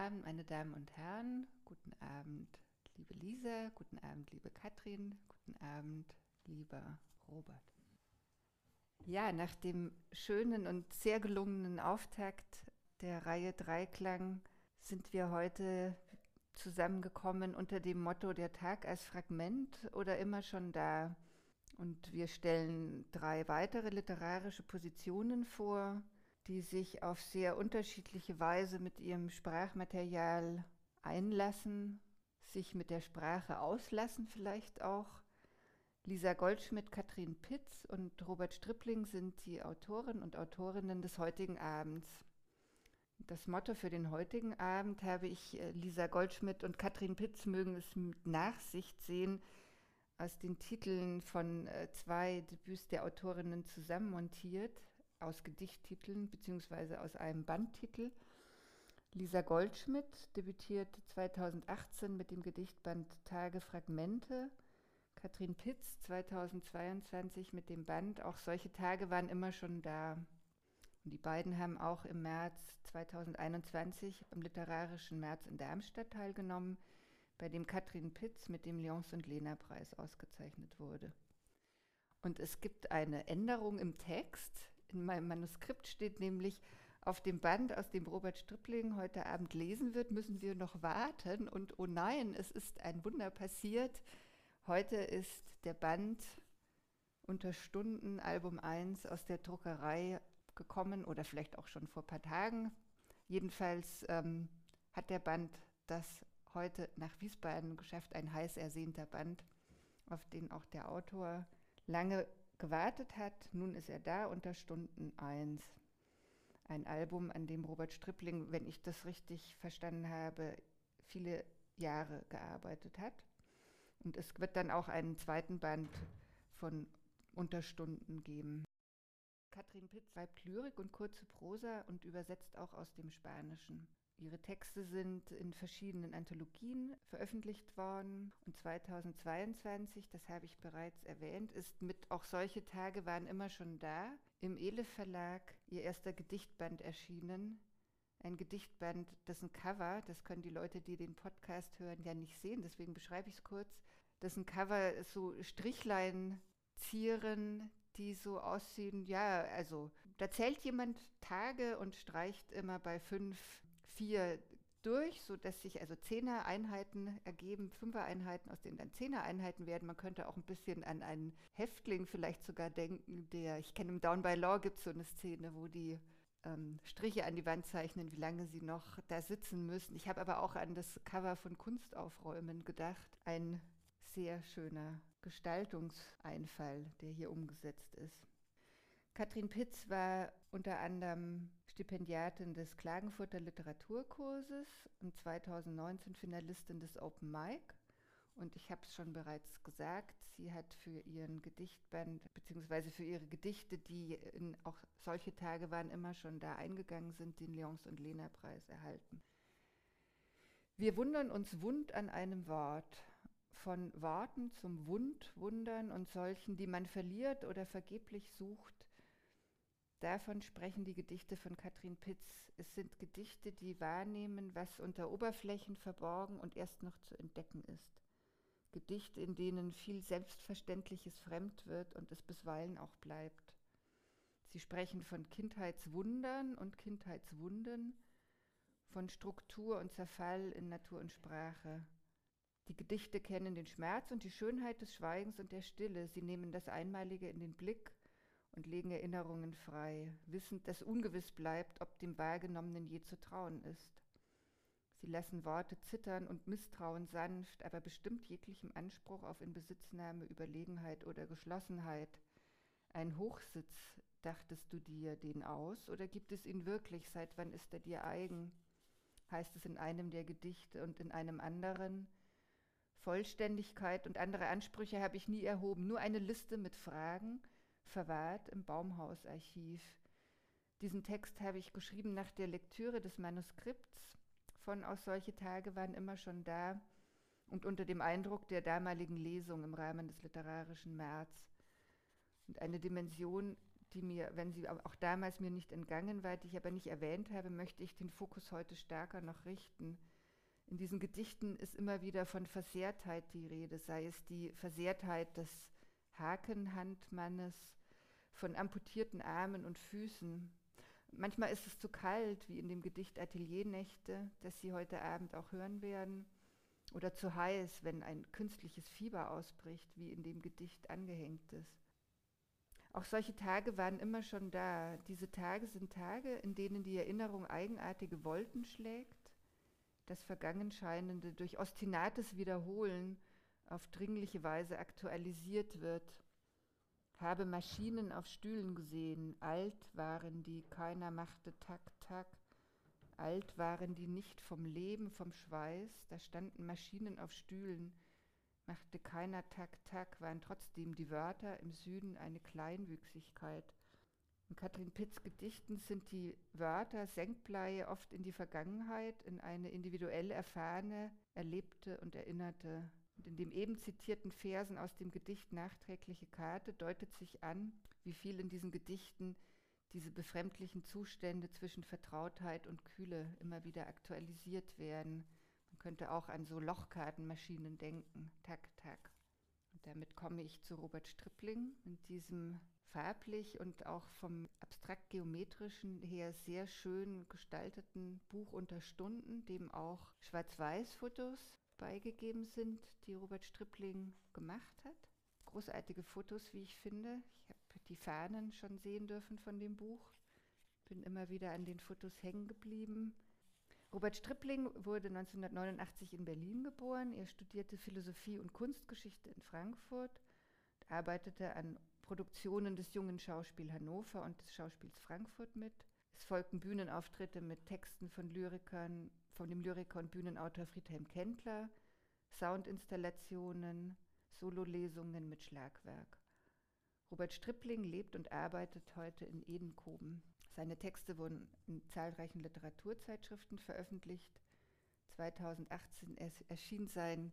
Abend, meine Damen und Herren. Guten Abend, liebe Lisa. Guten Abend, liebe Katrin. Guten Abend, lieber Robert. Ja, nach dem schönen und sehr gelungenen Auftakt der Reihe Dreiklang sind wir heute zusammengekommen unter dem Motto der Tag als Fragment oder immer schon da. Und wir stellen drei weitere literarische Positionen vor, die sich auf sehr unterschiedliche Weise mit ihrem Sprachmaterial einlassen, sich mit der Sprache auslassen vielleicht auch. Lisa Goldschmidt, Katrin Pitz und Robert Strippling sind die Autoren und Autorinnen des heutigen Abends. Das Motto für den heutigen Abend habe ich äh, Lisa Goldschmidt und Katrin Pitz mögen es mit Nachsicht sehen, aus den Titeln von äh, zwei Debüts der Autorinnen zusammenmontiert aus Gedichttiteln bzw. aus einem Bandtitel. Lisa Goldschmidt debütiert 2018 mit dem Gedichtband Tage Fragmente. Katrin Pitz 2022 mit dem Band Auch solche Tage waren immer schon da. Und die beiden haben auch im März 2021 am Literarischen März in Darmstadt teilgenommen, bei dem Katrin Pitz mit dem Lyons und Lena Preis ausgezeichnet wurde. Und es gibt eine Änderung im Text. In meinem Manuskript steht nämlich, auf dem Band, aus dem Robert Strippling heute Abend lesen wird, müssen wir noch warten. Und oh nein, es ist ein Wunder passiert. Heute ist der Band unter Stunden Album 1 aus der Druckerei gekommen oder vielleicht auch schon vor ein paar Tagen. Jedenfalls ähm, hat der Band das heute nach Wiesbaden geschafft, ein heiß ersehnter Band, auf den auch der Autor lange gewartet hat. Nun ist er da unter Stunden 1. Ein Album, an dem Robert Strippling, wenn ich das richtig verstanden habe, viele Jahre gearbeitet hat. Und es wird dann auch einen zweiten Band von Unterstunden geben. Katrin Pitz schreibt Lyrik und kurze Prosa und übersetzt auch aus dem Spanischen. Ihre Texte sind in verschiedenen Anthologien veröffentlicht worden und 2022, das habe ich bereits erwähnt, ist mit Auch solche Tage waren immer schon da im Ele Verlag ihr erster Gedichtband erschienen. Ein Gedichtband, dessen Cover, das können die Leute, die den Podcast hören, ja nicht sehen, deswegen beschreibe ich es kurz, dessen Cover so Strichlein zieren, die so aussehen, ja, also da zählt jemand Tage und streicht immer bei fünf vier durch, sodass sich also Zehner-Einheiten ergeben, Fünfer-Einheiten, aus denen dann Zehner-Einheiten werden. Man könnte auch ein bisschen an einen Häftling vielleicht sogar denken, der, ich kenne im Down by Law gibt es so eine Szene, wo die ähm, Striche an die Wand zeichnen, wie lange sie noch da sitzen müssen. Ich habe aber auch an das Cover von Kunstaufräumen gedacht. Ein sehr schöner Gestaltungseinfall, der hier umgesetzt ist. Katrin Pitz war unter anderem Stipendiatin des Klagenfurter Literaturkurses und 2019 Finalistin des Open Mic. Und ich habe es schon bereits gesagt, sie hat für ihren Gedichtband beziehungsweise für ihre Gedichte, die in auch solche Tage waren immer schon da eingegangen sind, den Leons und Lena Preis erhalten. Wir wundern uns wund an einem Wort, von Worten zum Wund wundern und solchen, die man verliert oder vergeblich sucht, Davon sprechen die Gedichte von Katrin Pitz. Es sind Gedichte, die wahrnehmen, was unter Oberflächen verborgen und erst noch zu entdecken ist. Gedichte, in denen viel Selbstverständliches fremd wird und es bisweilen auch bleibt. Sie sprechen von Kindheitswundern und Kindheitswunden, von Struktur und Zerfall in Natur und Sprache. Die Gedichte kennen den Schmerz und die Schönheit des Schweigens und der Stille. Sie nehmen das Einmalige in den Blick und legen Erinnerungen frei, wissend, dass ungewiss bleibt, ob dem Wahrgenommenen je zu trauen ist. Sie lassen Worte zittern und Misstrauen sanft, aber bestimmt jeglichem Anspruch auf Inbesitznahme, Überlegenheit oder Geschlossenheit. Ein Hochsitz, dachtest du dir den aus, oder gibt es ihn wirklich? Seit wann ist er dir eigen? Heißt es in einem der Gedichte und in einem anderen. Vollständigkeit und andere Ansprüche habe ich nie erhoben, nur eine Liste mit Fragen, verwahrt im Baumhausarchiv. Diesen Text habe ich geschrieben nach der Lektüre des Manuskripts von Aus solche Tage waren immer schon da und unter dem Eindruck der damaligen Lesung im Rahmen des literarischen März. Und eine Dimension, die mir, wenn sie auch damals mir nicht entgangen war, die ich aber nicht erwähnt habe, möchte ich den Fokus heute stärker noch richten. In diesen Gedichten ist immer wieder von Versehrtheit die Rede, sei es die Versehrtheit des Hakenhandmannes, von amputierten Armen und Füßen. Manchmal ist es zu kalt, wie in dem Gedicht Ateliernächte, das Sie heute Abend auch hören werden, oder zu heiß, wenn ein künstliches Fieber ausbricht, wie in dem Gedicht angehängt ist. Auch solche Tage waren immer schon da. Diese Tage sind Tage, in denen die Erinnerung eigenartige Wolken schlägt, das Vergangenscheinende durch ostinates Wiederholen auf dringliche Weise aktualisiert wird. Habe Maschinen auf Stühlen gesehen, alt waren die, keiner machte Tak, Tak. Alt waren die nicht vom Leben, vom Schweiß, da standen Maschinen auf Stühlen, machte keiner Tak, Tak, waren trotzdem die Wörter im Süden eine Kleinwüchsigkeit. In Katrin Pitts Gedichten sind die Wörter Senkbleie oft in die Vergangenheit, in eine individuell erfahrene, erlebte und erinnerte. Und in dem eben zitierten Versen aus dem Gedicht Nachträgliche Karte deutet sich an, wie viel in diesen Gedichten diese befremdlichen Zustände zwischen Vertrautheit und Kühle immer wieder aktualisiert werden könnte auch an so Lochkartenmaschinen denken. Tak, tak. Und damit komme ich zu Robert Stripling mit diesem farblich und auch vom abstrakt-geometrischen her sehr schön gestalteten Buch unter Stunden, dem auch Schwarz-Weiß-Fotos beigegeben sind, die Robert Stripling gemacht hat. Großartige Fotos, wie ich finde. Ich habe die Fahnen schon sehen dürfen von dem Buch. Bin immer wieder an den Fotos hängen geblieben. Robert Stripling wurde 1989 in Berlin geboren. Er studierte Philosophie und Kunstgeschichte in Frankfurt, arbeitete an Produktionen des Jungen Schauspiel Hannover und des Schauspiels Frankfurt mit. Es folgten Bühnenauftritte mit Texten von Lyrikern, von dem Lyriker und Bühnenautor Friedhelm Kendler, Soundinstallationen, Sololesungen mit Schlagwerk. Robert Stripling lebt und arbeitet heute in Edenkoben. Seine Texte wurden in zahlreichen Literaturzeitschriften veröffentlicht. 2018 erschien sein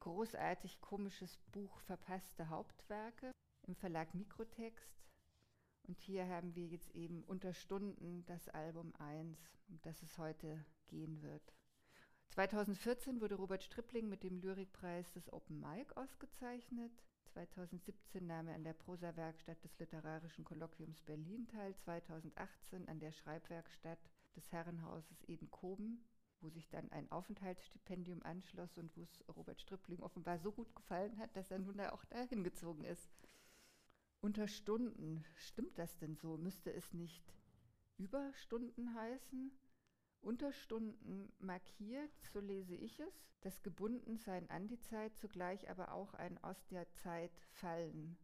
großartig komisches Buch Verpasste Hauptwerke im Verlag Mikrotext. Und hier haben wir jetzt eben unter Stunden das Album 1, um das es heute gehen wird. 2014 wurde Robert Stripling mit dem Lyrikpreis des Open Mic ausgezeichnet. 2017 nahm er an der Prosa-Werkstatt des Literarischen Kolloquiums Berlin teil, 2018 an der Schreibwerkstatt des Herrenhauses Edenkoben, wo sich dann ein Aufenthaltsstipendium anschloss und wo es Robert Stripling offenbar so gut gefallen hat, dass er nun da auch dahin gezogen ist. Unter Stunden, stimmt das denn so? Müsste es nicht Überstunden heißen? Unterstunden markiert, so lese ich es, das Gebundensein an die Zeit, zugleich aber auch ein aus der Zeit fallen.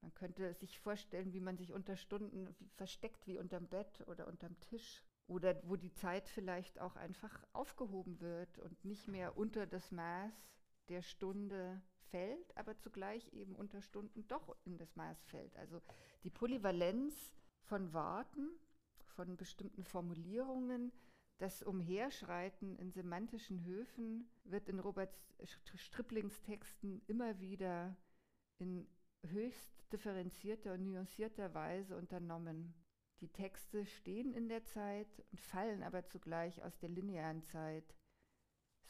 Man könnte sich vorstellen, wie man sich unter Stunden versteckt, wie unterm Bett oder unterm Tisch. Oder wo die Zeit vielleicht auch einfach aufgehoben wird und nicht mehr unter das Maß der Stunde fällt, aber zugleich eben unter Stunden doch in das Maß fällt. Also die Polyvalenz von Worten, von bestimmten Formulierungen, das Umherschreiten in semantischen Höfen wird in Robert Striplings Texten immer wieder in höchst differenzierter und nuancierter Weise unternommen. Die Texte stehen in der Zeit und fallen aber zugleich aus der linearen Zeit.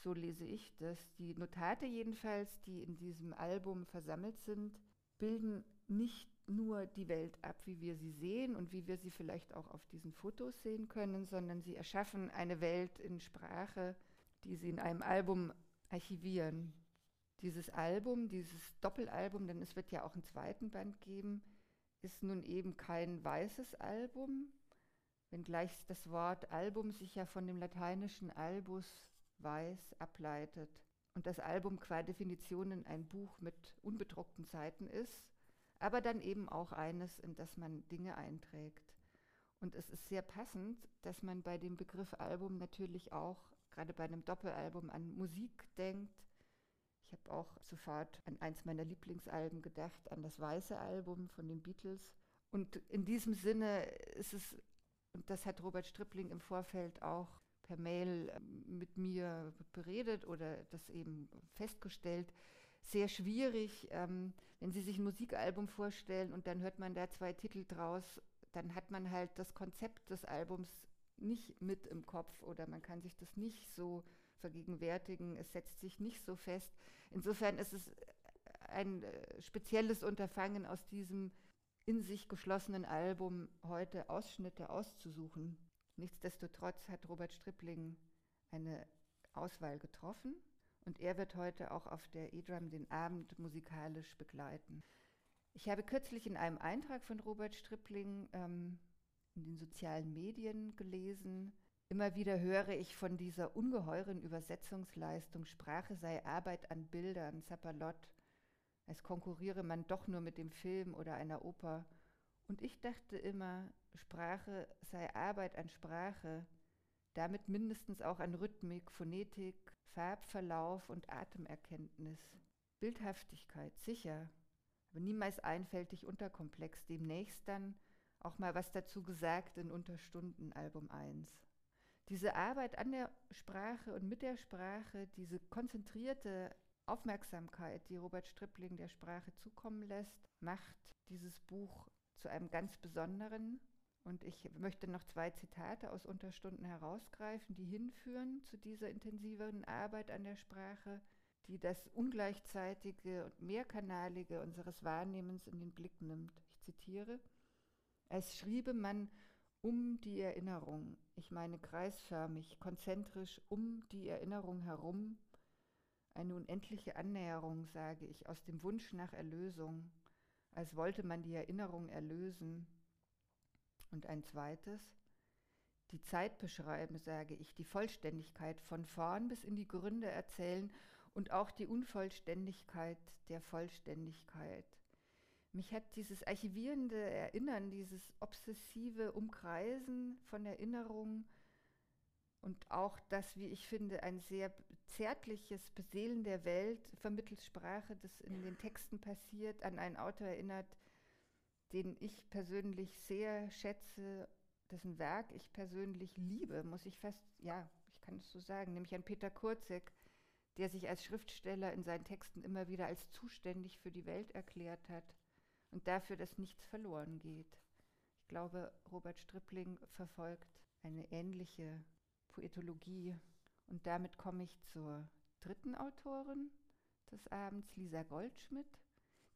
So lese ich das. Die Notate jedenfalls, die in diesem Album versammelt sind, bilden nicht nur die Welt ab, wie wir sie sehen und wie wir sie vielleicht auch auf diesen Fotos sehen können, sondern sie erschaffen eine Welt in Sprache, die sie in einem Album archivieren. Dieses Album, dieses Doppelalbum, denn es wird ja auch einen zweiten Band geben, ist nun eben kein weißes Album, wenngleich das Wort Album sich ja von dem lateinischen albus weiß ableitet und das Album qua Definition ein Buch mit unbedruckten Seiten ist aber dann eben auch eines, in das man Dinge einträgt. Und es ist sehr passend, dass man bei dem Begriff Album natürlich auch, gerade bei einem Doppelalbum, an Musik denkt. Ich habe auch sofort an eins meiner Lieblingsalben gedacht, an das Weiße Album von den Beatles. Und in diesem Sinne ist es, und das hat Robert Stripling im Vorfeld auch per Mail ähm, mit mir beredet oder das eben festgestellt, sehr schwierig, ähm, wenn Sie sich ein Musikalbum vorstellen und dann hört man da zwei Titel draus dann hat man halt das Konzept des Albums nicht mit im Kopf oder man kann sich das nicht so vergegenwärtigen. Es setzt sich nicht so fest. Insofern ist es ein äh, spezielles Unterfangen aus diesem in sich geschlossenen Album heute Ausschnitte auszusuchen. Nichtsdestotrotz hat Robert Stripling eine Auswahl getroffen und er wird heute auch auf der E-Drum den Abend musikalisch begleiten. Ich habe kürzlich in einem Eintrag von Robert Stripling ähm, in den sozialen Medien gelesen, immer wieder höre ich von dieser ungeheuren Übersetzungsleistung, Sprache sei Arbeit an Bildern, Zappalot, als konkurriere man doch nur mit dem Film oder einer Oper. Und ich dachte immer, Sprache sei Arbeit an Sprache, damit mindestens auch an Rhythmik, Phonetik, Farbverlauf und Atemerkenntnis. Bildhaftigkeit, sicher, aber niemals einfältig unterkomplex, demnächst dann auch mal was dazu gesagt in Unterstunden Album 1. Diese Arbeit an der Sprache und mit der Sprache, diese konzentrierte Aufmerksamkeit, die Robert Stripling der Sprache zukommen lässt, macht dieses Buch zu einem ganz besonderen. Und ich möchte noch zwei Zitate aus Unterstunden herausgreifen, die hinführen zu dieser intensiveren Arbeit an der Sprache, die das ungleichzeitige und mehrkanalige unseres Wahrnehmens in den Blick nimmt. Ich zitiere, als schriebe man um die Erinnerung, ich meine kreisförmig, konzentrisch um die Erinnerung herum, eine unendliche Annäherung, sage ich, aus dem Wunsch nach Erlösung, als wollte man die Erinnerung erlösen. Und ein zweites, die Zeit beschreiben, sage ich, die Vollständigkeit von vorn bis in die Gründe erzählen und auch die Unvollständigkeit der Vollständigkeit. Mich hat dieses archivierende Erinnern, dieses obsessive Umkreisen von Erinnerungen und auch das, wie ich finde, ein sehr zärtliches Beseelen der Welt vermittels Sprache, das in den Texten passiert, an einen Autor erinnert, den ich persönlich sehr schätze, dessen Werk ich persönlich liebe, muss ich fast, ja, ich kann es so sagen, nämlich an Peter Kurzek, der sich als Schriftsteller in seinen Texten immer wieder als zuständig für die Welt erklärt hat und dafür, dass nichts verloren geht. Ich glaube, Robert Stripling verfolgt eine ähnliche Poetologie. Und damit komme ich zur dritten Autorin des Abends, Lisa Goldschmidt,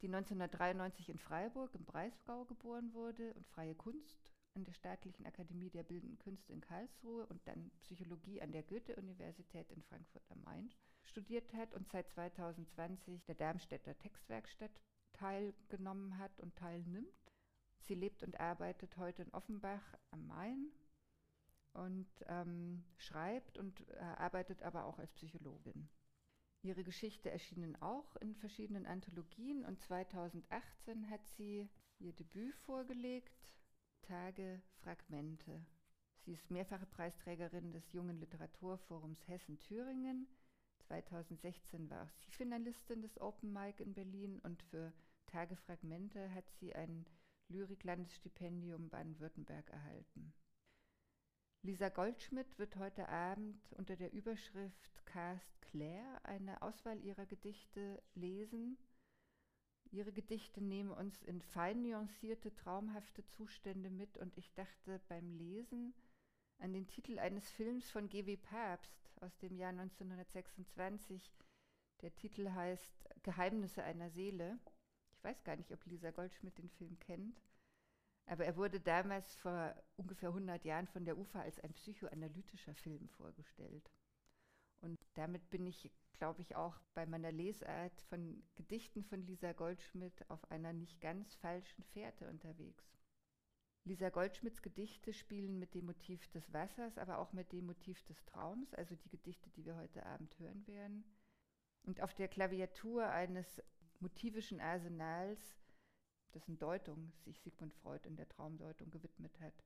die 1993 in Freiburg im Breisgau geboren wurde und freie Kunst an der Staatlichen Akademie der Bildenden Künste in Karlsruhe und dann Psychologie an der Goethe-Universität in Frankfurt am Main studiert hat und seit 2020 der Darmstädter Textwerkstatt teilgenommen hat und teilnimmt. Sie lebt und arbeitet heute in Offenbach am Main und ähm, schreibt und äh, arbeitet aber auch als Psychologin. Ihre Geschichte erschienen auch in verschiedenen Anthologien und 2018 hat sie ihr Debüt vorgelegt, Tage Fragmente. Sie ist mehrfache Preisträgerin des Jungen Literaturforums Hessen-Thüringen. 2016 war sie Finalistin des Open Mic in Berlin und für Tage Fragmente hat sie ein Lyriklandesstipendium Baden-Württemberg erhalten. Lisa Goldschmidt wird heute Abend unter der Überschrift Cast Claire eine Auswahl ihrer Gedichte lesen. Ihre Gedichte nehmen uns in fein nuancierte, traumhafte Zustände mit und ich dachte beim Lesen an den Titel eines Films von G.W. Papst aus dem Jahr 1926. Der Titel heißt Geheimnisse einer Seele. Ich weiß gar nicht, ob Lisa Goldschmidt den Film kennt. Aber er wurde damals vor ungefähr 100 Jahren von der UFA als ein psychoanalytischer Film vorgestellt. Und damit bin ich, glaube ich, auch bei meiner Lesart von Gedichten von Lisa Goldschmidt auf einer nicht ganz falschen Fährte unterwegs. Lisa Goldschmidts Gedichte spielen mit dem Motiv des Wassers, aber auch mit dem Motiv des Traums, also die Gedichte, die wir heute Abend hören werden. Und auf der Klaviatur eines motivischen Arsenals dessen Deutung sich Sigmund Freud in der Traumdeutung gewidmet hat.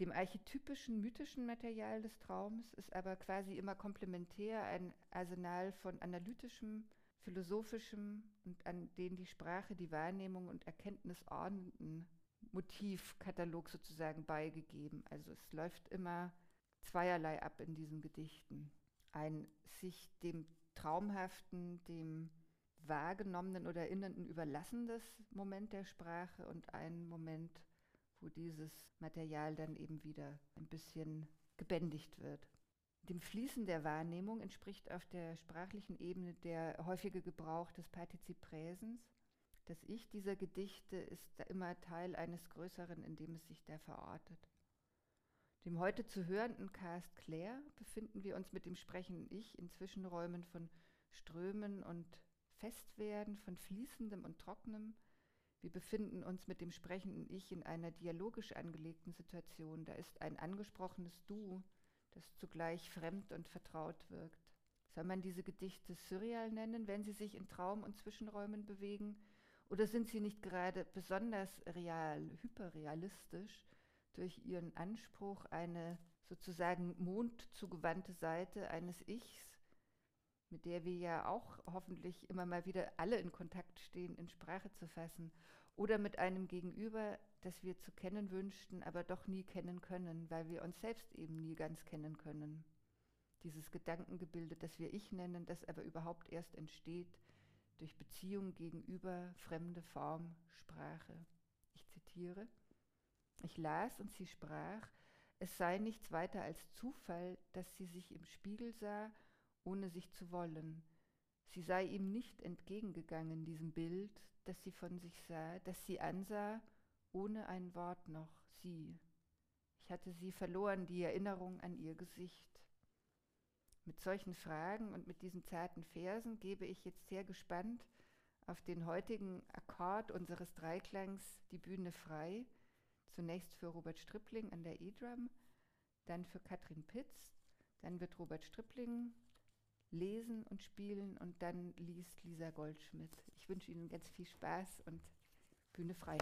Dem archetypischen, mythischen Material des Traums ist aber quasi immer komplementär ein Arsenal von analytischem, philosophischem und an den die Sprache, die Wahrnehmung und Erkenntnis ordnenden Motivkatalog sozusagen beigegeben. Also es läuft immer zweierlei ab in diesen Gedichten. Ein sich dem Traumhaften, dem wahrgenommenen oder erinnernden überlassendes Moment der Sprache und ein Moment, wo dieses Material dann eben wieder ein bisschen gebändigt wird. Dem Fließen der Wahrnehmung entspricht auf der sprachlichen Ebene der häufige Gebrauch des Partizip Präsens. Das Ich dieser Gedichte ist immer Teil eines Größeren, in dem es sich da verortet. Dem heute zu hörenden Cast Claire befinden wir uns mit dem sprechenden Ich in Zwischenräumen von Strömen und Festwerden, von Fließendem und Trockenem. Wir befinden uns mit dem sprechenden Ich in einer dialogisch angelegten Situation. Da ist ein angesprochenes Du, das zugleich fremd und vertraut wirkt. Soll man diese Gedichte surreal nennen, wenn sie sich in Traum- und Zwischenräumen bewegen? Oder sind sie nicht gerade besonders real, hyperrealistisch durch ihren Anspruch, eine sozusagen mondzugewandte Seite eines Ichs, mit der wir ja auch hoffentlich immer mal wieder alle in Kontakt stehen, in Sprache zu fassen, oder mit einem Gegenüber, das wir zu kennen wünschten, aber doch nie kennen können, weil wir uns selbst eben nie ganz kennen können. Dieses Gedankengebilde, das wir Ich nennen, das aber überhaupt erst entsteht durch Beziehung gegenüber fremde Form, Sprache. Ich zitiere. Ich las und sie sprach, es sei nichts weiter als Zufall, dass sie sich im Spiegel sah, ohne sich zu wollen. Sie sei ihm nicht entgegengegangen, diesem Bild, das sie von sich sah, das sie ansah, ohne ein Wort noch, sie. Ich hatte sie verloren, die Erinnerung an ihr Gesicht. Mit solchen Fragen und mit diesen zarten Versen gebe ich jetzt sehr gespannt auf den heutigen Akkord unseres Dreiklangs die Bühne frei. Zunächst für Robert Stripling an der E-Drum, dann für Katrin Pitz, dann wird Robert Stripling lesen und spielen und dann liest Lisa Goldschmidt. Ich wünsche Ihnen ganz viel Spaß und Bühne frei.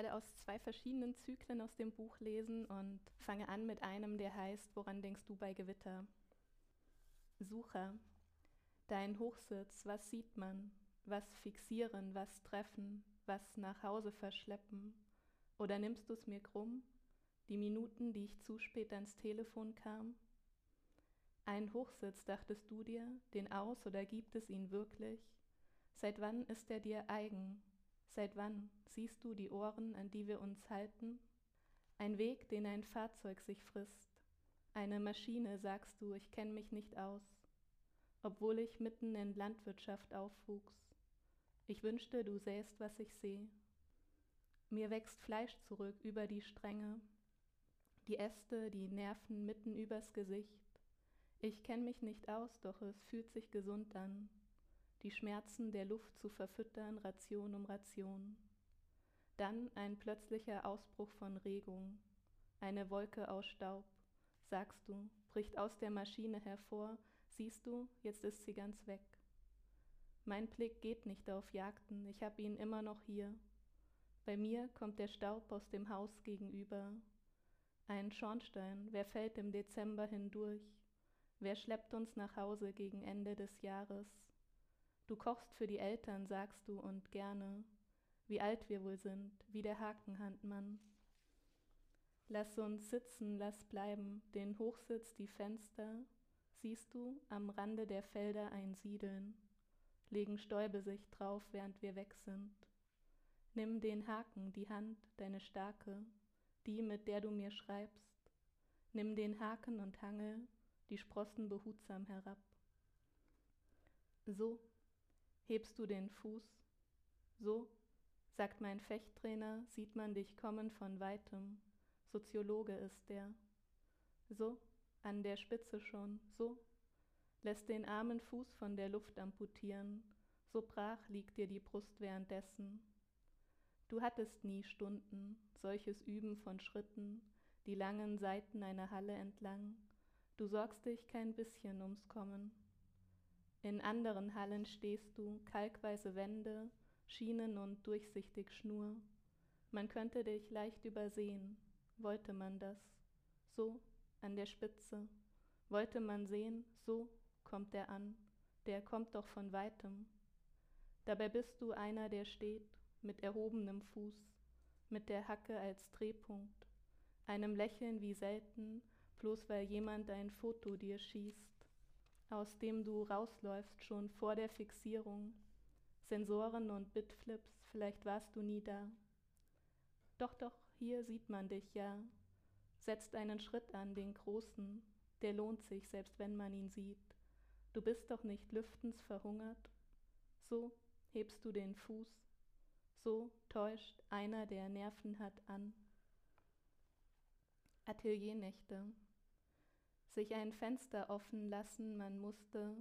Werde aus zwei verschiedenen Zyklen aus dem Buch lesen und fange an mit einem, der heißt Woran denkst du bei Gewitter? Sucher, dein Hochsitz, was sieht man? Was fixieren, was treffen, was nach Hause verschleppen? Oder nimmst du es mir krumm? Die Minuten, die ich zu spät ans Telefon kam? Ein Hochsitz, dachtest du dir, den aus oder gibt es ihn wirklich? Seit wann ist er dir eigen? Seit wann siehst du die Ohren, an die wir uns halten? Ein Weg, den ein Fahrzeug sich frisst. Eine Maschine, sagst du, ich kenne mich nicht aus, obwohl ich mitten in Landwirtschaft aufwuchs. Ich wünschte, du sähst, was ich sehe. Mir wächst Fleisch zurück über die Stränge, die Äste, die Nerven mitten übers Gesicht. Ich kenne mich nicht aus, doch es fühlt sich gesund an die Schmerzen der Luft zu verfüttern, Ration um Ration. Dann ein plötzlicher Ausbruch von Regung, eine Wolke aus Staub, sagst du, bricht aus der Maschine hervor, siehst du, jetzt ist sie ganz weg. Mein Blick geht nicht auf Jagden, ich hab ihn immer noch hier. Bei mir kommt der Staub aus dem Haus gegenüber. Ein Schornstein, wer fällt im Dezember hindurch? Wer schleppt uns nach Hause gegen Ende des Jahres? Du kochst für die Eltern, sagst du, und gerne, wie alt wir wohl sind, wie der Hakenhandmann. Lass uns sitzen, lass bleiben, den Hochsitz, die Fenster, siehst du, am Rande der Felder einsiedeln, legen Stäube sich drauf, während wir weg sind. Nimm den Haken, die Hand, deine starke, die, mit der du mir schreibst. Nimm den Haken und Hangel, die Sprossen behutsam herab. So Hebst du den Fuß? So, sagt mein Fechttrainer, sieht man dich kommen von weitem. Soziologe ist der. So, an der Spitze schon, so. lässt den armen Fuß von der Luft amputieren, so brach liegt dir die Brust währenddessen. Du hattest nie Stunden, solches Üben von Schritten, die langen Seiten einer Halle entlang, du sorgst dich kein bisschen ums Kommen. In anderen Hallen stehst du, kalkweiße Wände, Schienen und durchsichtig Schnur. Man könnte dich leicht übersehen, wollte man das, so an der Spitze, wollte man sehen, so kommt er an, der kommt doch von weitem. Dabei bist du einer, der steht, mit erhobenem Fuß, mit der Hacke als Drehpunkt, einem Lächeln wie selten, bloß weil jemand ein Foto dir schießt, aus dem du rausläufst schon vor der Fixierung, Sensoren und Bitflips, vielleicht warst du nie da. Doch, doch, hier sieht man dich ja, setzt einen Schritt an, den großen, der lohnt sich, selbst wenn man ihn sieht. Du bist doch nicht lüftens verhungert. So hebst du den Fuß, so täuscht einer, der Nerven hat, an. Ateliernächte. Sich ein Fenster offen lassen, man musste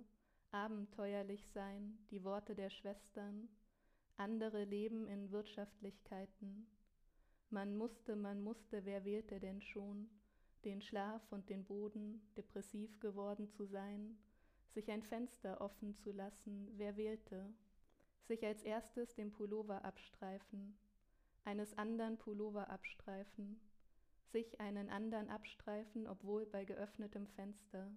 abenteuerlich sein, die Worte der Schwestern, andere leben in Wirtschaftlichkeiten. Man musste, man musste, wer wählte denn schon, den Schlaf und den Boden, depressiv geworden zu sein, sich ein Fenster offen zu lassen, wer wählte, sich als erstes den Pullover abstreifen, eines anderen Pullover abstreifen, sich einen anderen abstreifen, obwohl bei geöffnetem Fenster.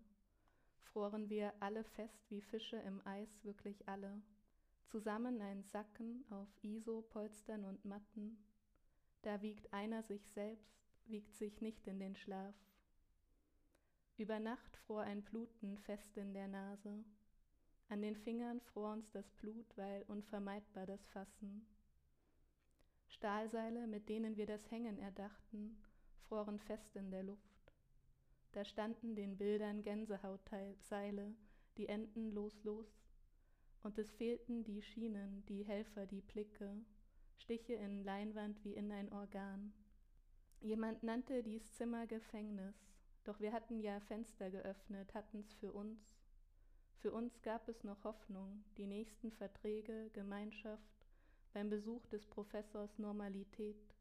Froren wir alle fest wie Fische im Eis, wirklich alle. Zusammen ein Sacken auf ISO, Polstern und Matten. Da wiegt einer sich selbst, wiegt sich nicht in den Schlaf. Über Nacht fror ein Bluten fest in der Nase. An den Fingern fror uns das Blut, weil unvermeidbar das Fassen. Stahlseile, mit denen wir das Hängen erdachten, froren fest in der Luft. Da standen den Bildern Gänsehautseile, die enden los los, und es fehlten die Schienen, die Helfer, die Blicke, Stiche in Leinwand wie in ein Organ. Jemand nannte dies Zimmer Gefängnis, doch wir hatten ja Fenster geöffnet, hatten's für uns, für uns gab es noch Hoffnung, die nächsten Verträge, Gemeinschaft, beim Besuch des Professors Normalität.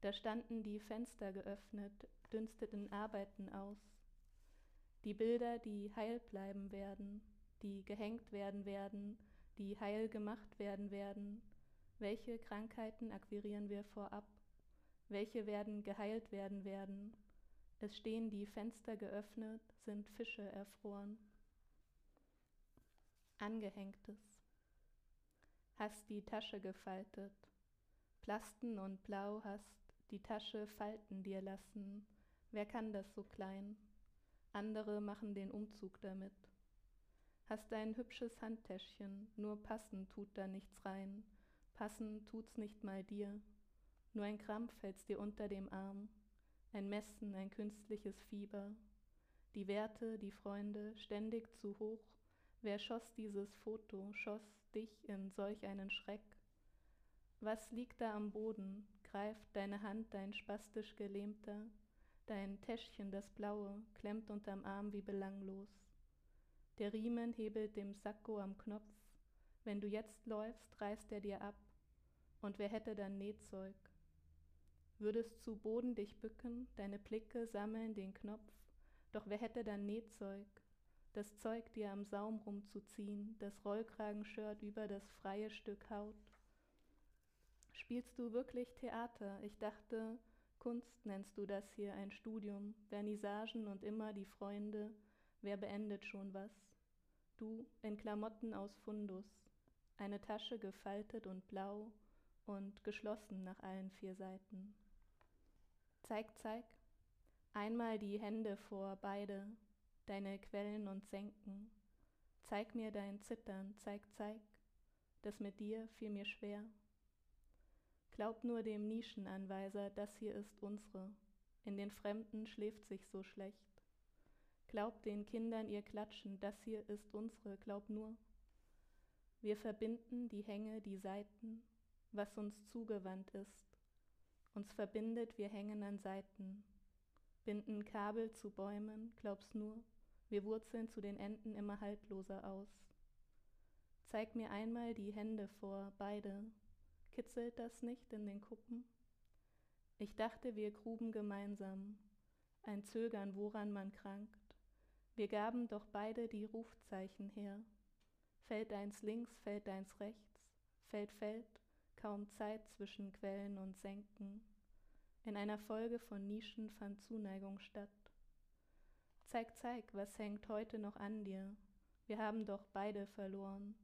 Da standen die Fenster geöffnet, dünsteten Arbeiten aus. Die Bilder, die heil bleiben werden, die gehängt werden werden, die heil gemacht werden werden. Welche Krankheiten akquirieren wir vorab? Welche werden geheilt werden werden? Es stehen die Fenster geöffnet, sind Fische erfroren angehängtes. Hast die Tasche gefaltet, Plasten und Blau hast die Tasche falten dir lassen. Wer kann das so klein? Andere machen den Umzug damit. Hast ein hübsches Handtäschchen, nur passen tut da nichts rein. Passen tut's nicht mal dir. Nur ein Krampf hält's dir unter dem Arm. Ein Messen, ein künstliches Fieber. Die Werte, die Freunde, ständig zu hoch, Wer schoss dieses Foto, schoss dich in solch einen Schreck? Was liegt da am Boden? Greift deine Hand, dein spastisch Gelähmter, dein Täschchen, das blaue, klemmt unterm Arm wie belanglos. Der Riemen hebelt dem Sakko am Knopf, wenn du jetzt läufst, reißt er dir ab, und wer hätte dann Nähzeug? Würdest zu Boden dich bücken, deine Blicke sammeln den Knopf, doch wer hätte dann Nähzeug? das Zeug dir am Saum rumzuziehen, das Rollkragenshirt über das freie Stück Haut. Spielst du wirklich Theater? Ich dachte, Kunst nennst du das hier, ein Studium, Vernissagen und immer die Freunde, wer beendet schon was? Du in Klamotten aus Fundus, eine Tasche gefaltet und blau und geschlossen nach allen vier Seiten. Zeig, zeig, einmal die Hände vor beide, deine Quellen und Senken. Zeig mir dein Zittern, zeig, zeig, das mit dir fiel mir schwer. Glaub nur dem Nischenanweiser, das hier ist unsere, in den Fremden schläft sich so schlecht. Glaub den Kindern ihr Klatschen, das hier ist unsere, glaub nur. Wir verbinden die Hänge, die Seiten, was uns zugewandt ist. Uns verbindet, wir hängen an Seiten, binden Kabel zu Bäumen, glaub's nur, Wir wurzeln zu den Enden immer haltloser aus. Zeig mir einmal die Hände vor, beide. Kitzelt das nicht in den Kuppen? Ich dachte, wir gruben gemeinsam. Ein Zögern, woran man krankt. Wir gaben doch beide die Rufzeichen her. Fällt eins links, fällt eins rechts, fällt, fällt, kaum Zeit zwischen Quellen und Senken. In einer Folge von Nischen fand Zuneigung statt. Zeig, zeig, was hängt heute noch an dir? Wir haben doch beide verloren.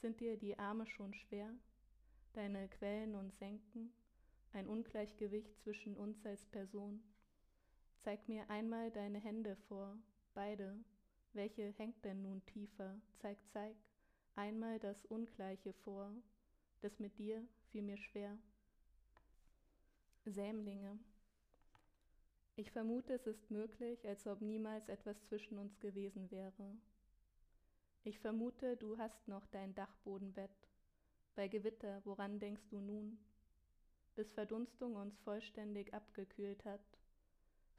Sind dir die Arme schon schwer? Deine Quellen und Senken? Ein Ungleichgewicht zwischen uns als Person? Zeig mir einmal deine Hände vor, beide. Welche hängt denn nun tiefer? Zeig, zeig, einmal das Ungleiche vor. Das mit dir fiel mir schwer. Sämlinge. Ich vermute, es ist möglich, als ob niemals etwas zwischen uns gewesen wäre. Ich vermute, du hast noch dein Dachbodenbett. Bei Gewitter, woran denkst du nun? Bis Verdunstung uns vollständig abgekühlt hat,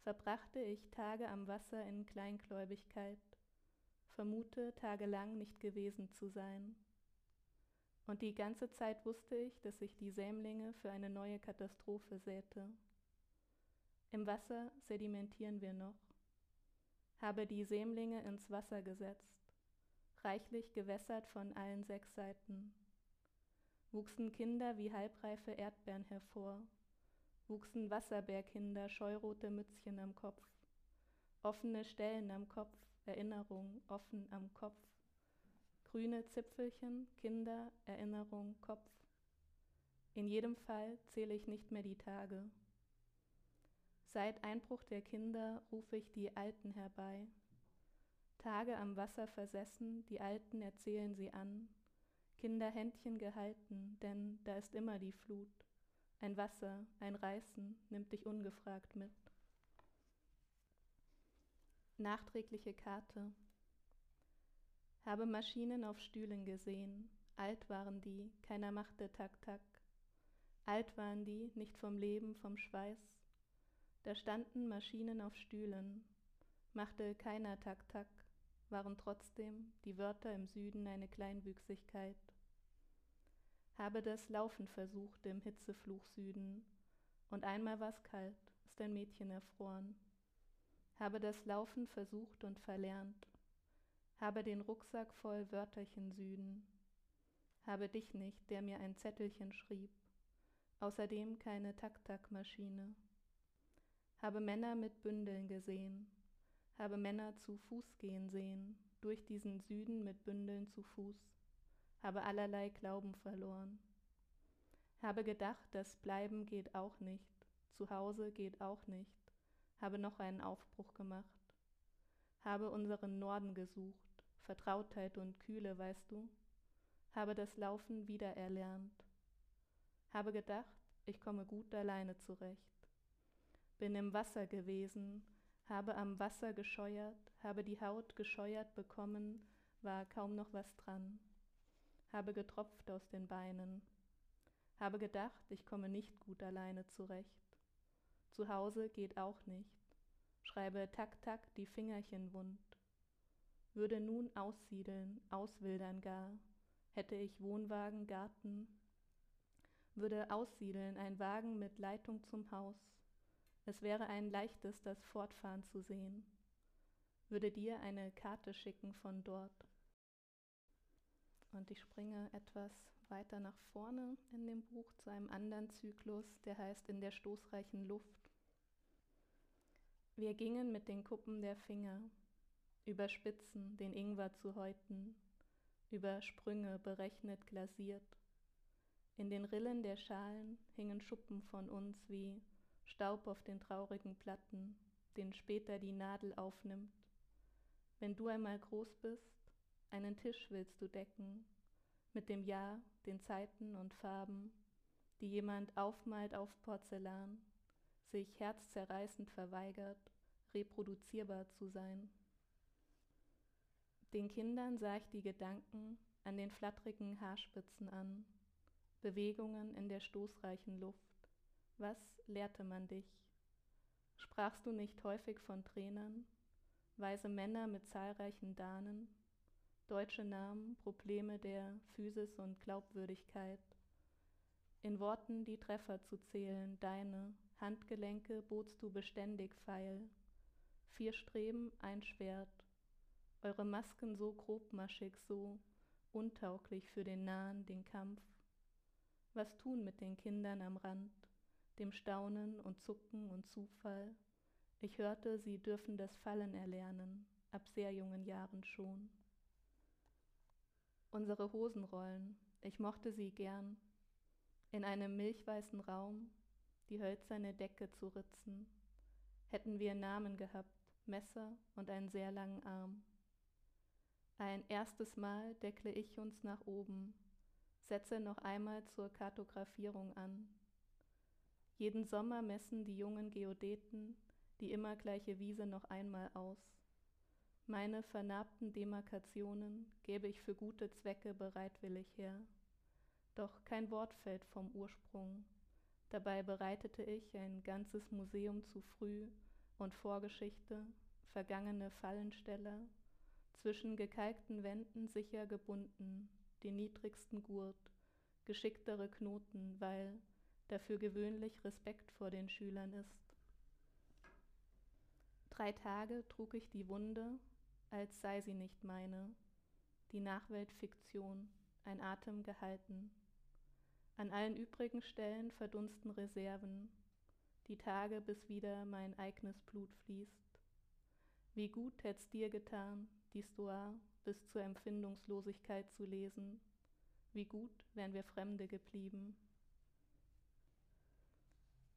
verbrachte ich Tage am Wasser in Kleingläubigkeit, vermute tagelang nicht gewesen zu sein. Und die ganze Zeit wusste ich, dass ich die Sämlinge für eine neue Katastrophe säte. Im Wasser sedimentieren wir noch. Habe die Sämlinge ins Wasser gesetzt reichlich gewässert von allen sechs Seiten. Wuchsen Kinder wie halbreife Erdbeeren hervor, wuchsen Wasserbergkinder scheurote Mützchen am Kopf, offene Stellen am Kopf, Erinnerung offen am Kopf, grüne Zipfelchen, Kinder, Erinnerung, Kopf. In jedem Fall zähle ich nicht mehr die Tage. Seit Einbruch der Kinder rufe ich die Alten herbei, Tage am Wasser versessen, die Alten erzählen sie an, Kinderhändchen gehalten, denn da ist immer die Flut. Ein Wasser, ein Reißen nimmt dich ungefragt mit. Nachträgliche Karte. Habe Maschinen auf Stühlen gesehen, alt waren die, keiner machte Tak-Tak. Alt waren die, nicht vom Leben, vom Schweiß. Da standen Maschinen auf Stühlen, machte keiner Tak-Tak waren trotzdem die Wörter im Süden eine Kleinwüchsigkeit. Habe das Laufen versucht im Hitzefluch Süden, und einmal war's kalt, ist ein Mädchen erfroren. Habe das Laufen versucht und verlernt, habe den Rucksack voll Wörterchen Süden, habe dich nicht, der mir ein Zettelchen schrieb, außerdem keine Tak-Tak-Maschine. Habe Männer mit Bündeln gesehen, habe Männer zu Fuß gehen sehen, durch diesen Süden mit Bündeln zu Fuß, habe allerlei Glauben verloren. Habe gedacht, das Bleiben geht auch nicht, zu Hause geht auch nicht, habe noch einen Aufbruch gemacht. Habe unseren Norden gesucht, Vertrautheit und Kühle, weißt du, habe das Laufen wieder erlernt. Habe gedacht, ich komme gut alleine zurecht. Bin im Wasser gewesen, habe am Wasser gescheuert, habe die Haut gescheuert bekommen, war kaum noch was dran, habe getropft aus den Beinen, habe gedacht, ich komme nicht gut alleine zurecht. Zu Hause geht auch nicht, schreibe tak tak die Fingerchen wund. Würde nun aussiedeln, auswildern gar, hätte ich Wohnwagen, Garten, würde aussiedeln ein Wagen mit Leitung zum Haus, es wäre ein leichtes, das Fortfahren zu sehen. Würde dir eine Karte schicken von dort. Und ich springe etwas weiter nach vorne in dem Buch zu einem anderen Zyklus, der heißt In der stoßreichen Luft. Wir gingen mit den Kuppen der Finger, über Spitzen den Ingwer zu häuten, über Sprünge berechnet glasiert. In den Rillen der Schalen hingen Schuppen von uns wie Staub auf den traurigen Platten, den später die Nadel aufnimmt. Wenn du einmal groß bist, einen Tisch willst du decken, mit dem Jahr, den Zeiten und Farben, die jemand aufmalt auf Porzellan, sich herzzerreißend verweigert, reproduzierbar zu sein. Den Kindern sah ich die Gedanken an den flatterigen Haarspitzen an, Bewegungen in der stoßreichen Luft. Was lehrte man dich? Sprachst du nicht häufig von Tränen? weise Männer mit zahlreichen Dahnen, deutsche Namen, Probleme der Physis und Glaubwürdigkeit. In Worten die Treffer zu zählen, deine Handgelenke botst du beständig feil. Vier Streben, ein Schwert. Eure Masken so grobmaschig, so untauglich für den Nahen, den Kampf. Was tun mit den Kindern am Rand, dem Staunen und Zucken und Zufall? Ich hörte, sie dürfen das Fallen erlernen, ab sehr jungen Jahren schon. Unsere Hosenrollen, ich mochte sie gern, in einem milchweißen Raum die hölzerne Decke zu ritzen, hätten wir Namen gehabt, Messer und einen sehr langen Arm. Ein erstes Mal deckle ich uns nach oben, setze noch einmal zur Kartografierung an. Jeden Sommer messen die jungen Geodeten die immer gleiche Wiese noch einmal aus. Meine vernarbten Demarkationen gebe ich für gute Zwecke bereitwillig her. Doch kein Wort fällt vom Ursprung. Dabei bereitete ich ein ganzes Museum zu früh und Vorgeschichte, vergangene Fallensteller, zwischen gekalkten Wänden sicher gebunden, den niedrigsten Gurt, geschicktere Knoten, weil dafür gewöhnlich Respekt vor den Schülern ist. Drei Tage trug ich die Wunde, als sei sie nicht meine, die Nachwelt Fiktion, ein Atem gehalten. An allen übrigen Stellen verdunsten Reserven, die Tage, bis wieder mein eigenes Blut fließt. Wie gut hätt's dir getan, die Stoa bis zur Empfindungslosigkeit zu lesen. Wie gut wären wir Fremde geblieben.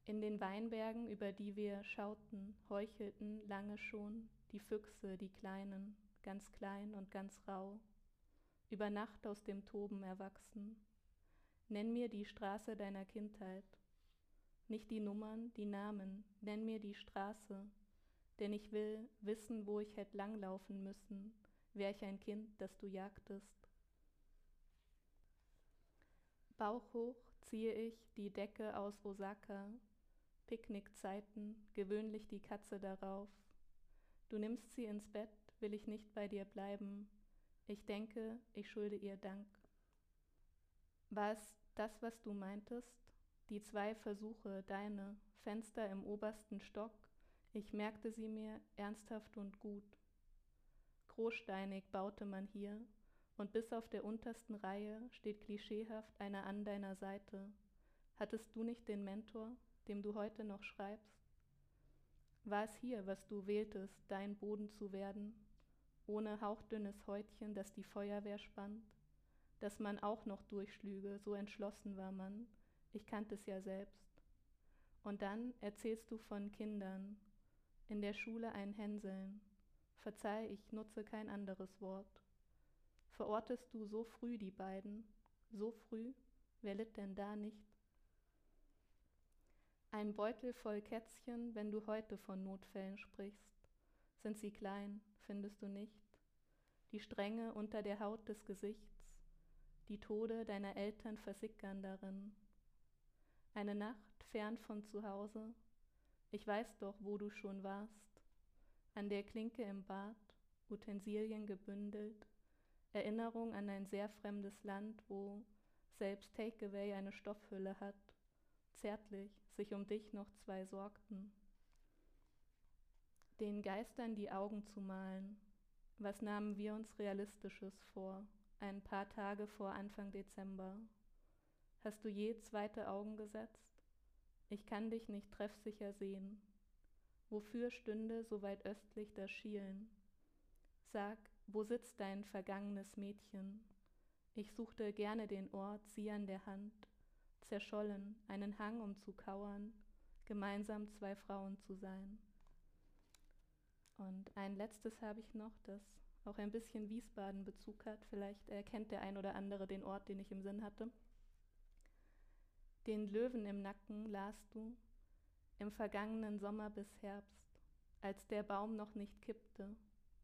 In den Weinbergen, über die wir schauten, heuchelten lange schon die Füchse, die Kleinen, ganz klein und ganz rau, über Nacht aus dem Toben erwachsen. Nenn mir die Straße deiner Kindheit, nicht die Nummern, die Namen, nenn mir die Straße, denn ich will wissen, wo ich hätt langlaufen müssen, wär ich ein Kind, das du jagtest. Bauchhoch ziehe ich die Decke aus Osaka Picknickzeiten, gewöhnlich die Katze darauf. Du nimmst sie ins Bett, will ich nicht bei dir bleiben. Ich denke, ich schulde ihr Dank. War es das, was du meintest? Die zwei Versuche, deine, Fenster im obersten Stock, ich merkte sie mir ernsthaft und gut. Großsteinig baute man hier, und bis auf der untersten Reihe steht klischeehaft einer an deiner Seite. Hattest du nicht den Mentor, dem du heute noch schreibst? War es hier, was du wähltest, dein Boden zu werden, ohne hauchdünnes Häutchen, das die Feuerwehr spannt, dass man auch noch durchschlüge, so entschlossen war man, ich kannte es ja selbst. Und dann erzählst du von Kindern, in der Schule ein Hänseln, verzeih, ich nutze kein anderes Wort. Verortest du so früh die beiden, so früh, wer litt denn da nicht? Ein Beutel voll Kätzchen, wenn du heute von Notfällen sprichst. Sind sie klein, findest du nicht? Die Stränge unter der Haut des Gesichts, die Tode deiner Eltern versickern darin. Eine Nacht fern von zu Hause, ich weiß doch, wo du schon warst, an der Klinke im Bad, Utensilien gebündelt, Erinnerung an ein sehr fremdes Land, wo selbst Takeaway eine Stoffhülle hat, zärtlich, sich um dich noch zwei sorgten. Den Geistern die Augen zu malen, was nahmen wir uns Realistisches vor, ein paar Tage vor Anfang Dezember? Hast du je zweite Augen gesetzt? Ich kann dich nicht treffsicher sehen. Wofür stünde so weit östlich das Schielen? Sag, wo sitzt dein vergangenes Mädchen? Ich suchte gerne den Ort, sie an der Hand, zerschollen, einen Hang um zu kauern, gemeinsam zwei Frauen zu sein. Und ein letztes habe ich noch, das auch ein bisschen Wiesbaden-Bezug hat. Vielleicht erkennt der ein oder andere den Ort, den ich im Sinn hatte. Den Löwen im Nacken lasst du im vergangenen Sommer bis Herbst, als der Baum noch nicht kippte,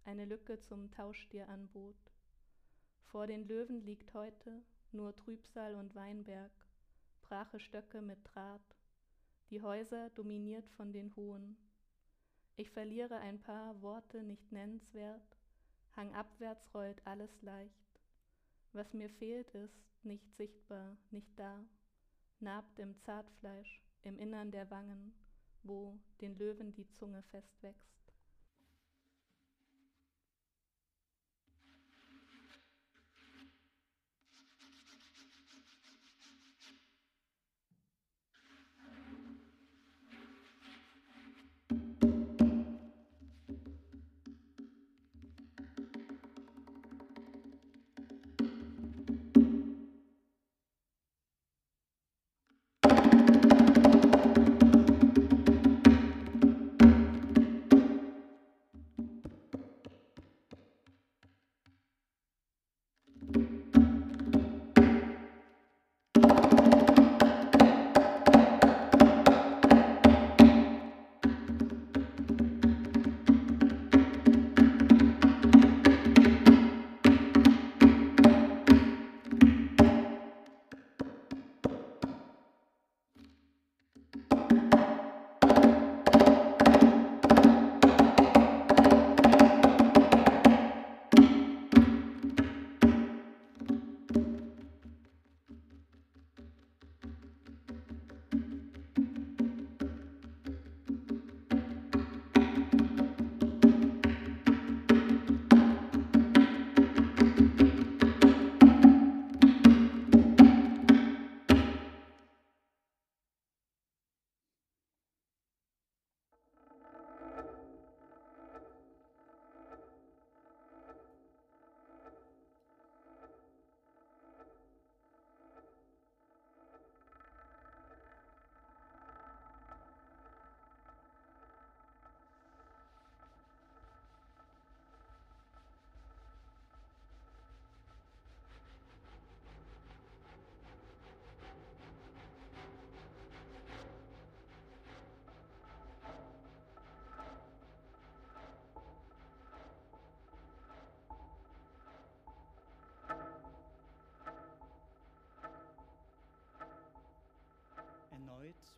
eine Lücke zum Tauschstier anbot. Vor den Löwen liegt heute nur Trübsal und Weinberg, brache Stöcke mit Draht, die Häuser dominiert von den hohen. Ich verliere ein paar Worte nicht nennenswert, hangabwärts rollt alles leicht. Was mir fehlt ist nicht sichtbar, nicht da, narbt im Zartfleisch, im Innern der Wangen, wo den Löwen die Zunge festwächst.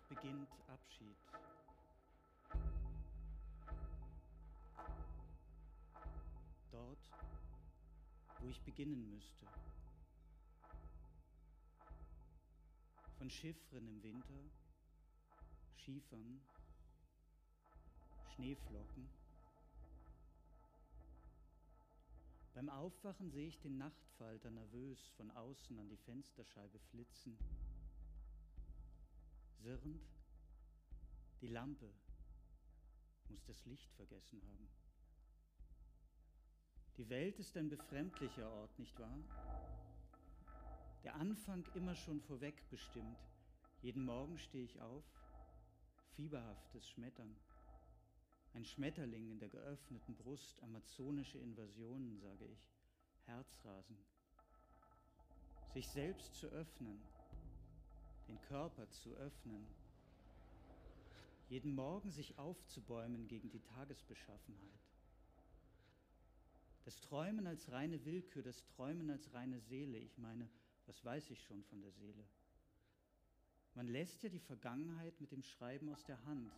Beginnt Abschied. Dort, wo ich beginnen müsste. Von Chiffren im Winter, Schiefern, Schneeflocken. Beim Aufwachen sehe ich den Nachtfalter nervös von außen an die Fensterscheibe flitzen sirrend. Die Lampe muss das Licht vergessen haben. Die Welt ist ein befremdlicher Ort, nicht wahr? Der Anfang immer schon vorweg bestimmt. Jeden Morgen stehe ich auf, fieberhaftes Schmettern. Ein Schmetterling in der geöffneten Brust, amazonische Invasionen, sage ich, Herzrasen. Sich selbst zu öffnen, den Körper zu öffnen, jeden Morgen sich aufzubäumen gegen die Tagesbeschaffenheit. Das Träumen als reine Willkür, das Träumen als reine Seele, ich meine, was weiß ich schon von der Seele? Man lässt ja die Vergangenheit mit dem Schreiben aus der Hand.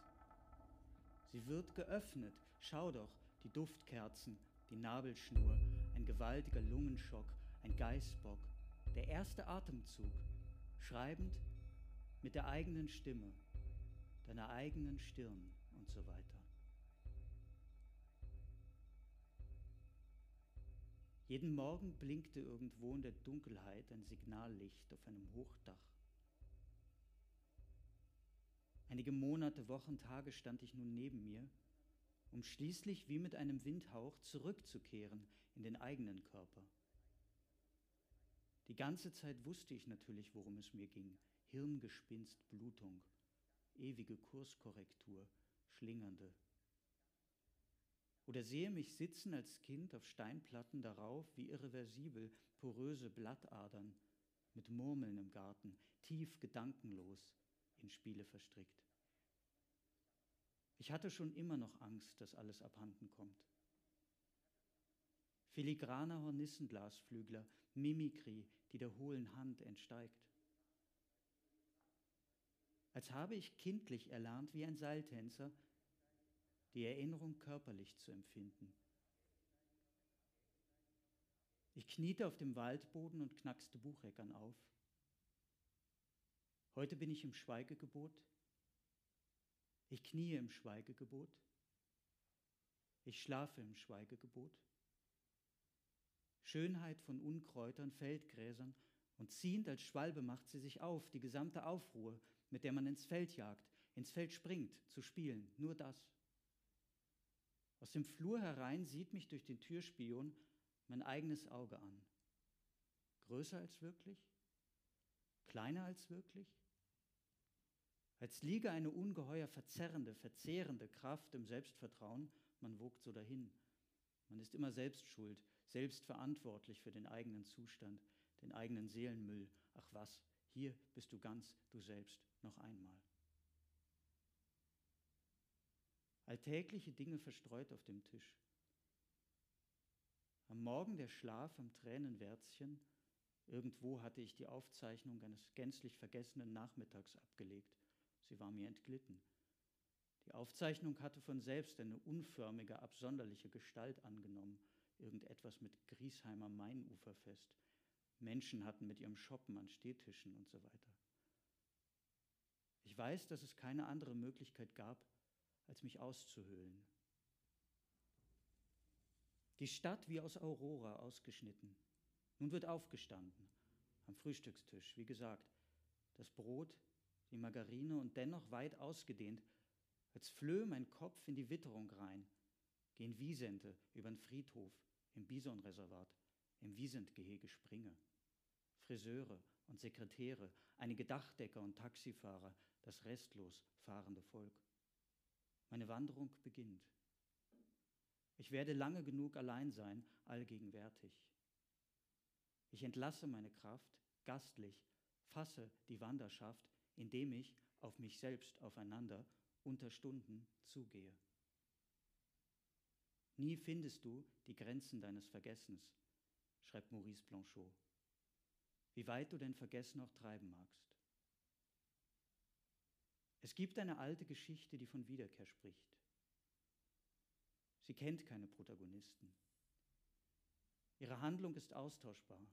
Sie wird geöffnet. Schau doch, die Duftkerzen, die Nabelschnur, ein gewaltiger Lungenschock, ein Geißbock, der erste Atemzug, schreibend mit der eigenen Stimme, deiner eigenen Stirn und so weiter. Jeden Morgen blinkte irgendwo in der Dunkelheit ein Signallicht auf einem Hochdach. Einige Monate, Wochen, Tage stand ich nun neben mir, um schließlich wie mit einem Windhauch zurückzukehren in den eigenen Körper. Die ganze Zeit wusste ich natürlich, worum es mir ging, Hirngespinst Blutung, ewige Kurskorrektur, schlingernde. Oder sehe mich sitzen als Kind auf Steinplatten darauf, wie irreversibel, poröse Blattadern, mit Murmeln im Garten, tief gedankenlos, in Spiele verstrickt. Ich hatte schon immer noch Angst, dass alles abhanden kommt. Filigraner Hornissenglasflügler, Mimikrie, die der hohlen Hand entsteigt als habe ich kindlich erlernt wie ein Seiltänzer, die Erinnerung körperlich zu empfinden. Ich kniete auf dem Waldboden und knackste Bucheckern auf. Heute bin ich im Schweigegebot. Ich kniee im Schweigegebot. Ich schlafe im Schweigegebot. Schönheit von Unkräutern, Feldgräsern und ziehend als Schwalbe macht sie sich auf, die gesamte Aufruhr, mit der man ins Feld jagt, ins Feld springt, zu spielen, nur das. Aus dem Flur herein sieht mich durch den Türspion mein eigenes Auge an. Größer als wirklich? Kleiner als wirklich? Als liege eine ungeheuer verzerrende, verzehrende Kraft im Selbstvertrauen, man wogt so dahin. Man ist immer selbst schuld, selbst verantwortlich für den eigenen Zustand, den eigenen Seelenmüll. Ach was, hier bist du ganz du selbst noch einmal. Alltägliche Dinge verstreut auf dem Tisch. Am Morgen der Schlaf am Tränenwärzchen. Irgendwo hatte ich die Aufzeichnung eines gänzlich vergessenen Nachmittags abgelegt. Sie war mir entglitten. Die Aufzeichnung hatte von selbst eine unförmige, absonderliche Gestalt angenommen, irgendetwas mit Griesheimer Mainuferfest. Menschen hatten mit ihrem Shoppen an Stehtischen und so weiter. Ich weiß, dass es keine andere Möglichkeit gab, als mich auszuhöhlen. Die Stadt wie aus Aurora ausgeschnitten. Nun wird aufgestanden, am Frühstückstisch, wie gesagt, das Brot, die Margarine und dennoch weit ausgedehnt, als flöhe mein Kopf in die Witterung rein, gehen Wiesente übern Friedhof, im Bisonreservat, im Wiesentgehege Springe. Friseure und Sekretäre, einige Dachdecker und Taxifahrer, das restlos fahrende Volk. Meine Wanderung beginnt. Ich werde lange genug allein sein, allgegenwärtig. Ich entlasse meine Kraft, gastlich, fasse die Wanderschaft, indem ich auf mich selbst aufeinander unter Stunden zugehe. Nie findest du die Grenzen deines Vergessens, schreibt Maurice Blanchot. Wie weit du dein Vergessen auch treiben magst. Es gibt eine alte Geschichte, die von Wiederkehr spricht. Sie kennt keine Protagonisten. Ihre Handlung ist austauschbar.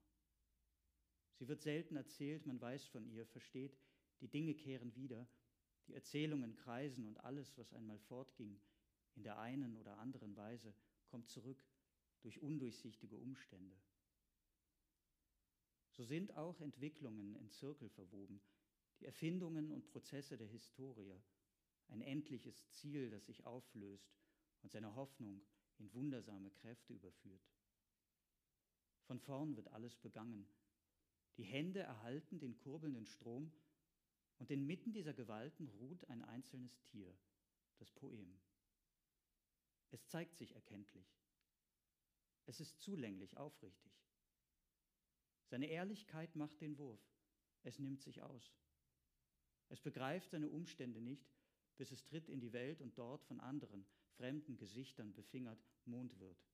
Sie wird selten erzählt, man weiß von ihr, versteht, die Dinge kehren wieder, die Erzählungen kreisen und alles, was einmal fortging, in der einen oder anderen Weise, kommt zurück durch undurchsichtige Umstände. So sind auch Entwicklungen in Zirkel verwoben, die Erfindungen und Prozesse der Historie, ein endliches Ziel, das sich auflöst und seine Hoffnung in wundersame Kräfte überführt. Von vorn wird alles begangen. Die Hände erhalten den kurbelnden Strom und inmitten dieser Gewalten ruht ein einzelnes Tier, das Poem. Es zeigt sich erkenntlich. Es ist zulänglich, aufrichtig. Seine Ehrlichkeit macht den Wurf. Es nimmt sich aus. Es begreift seine Umstände nicht, bis es tritt in die Welt und dort von anderen, fremden Gesichtern befingert Mond wird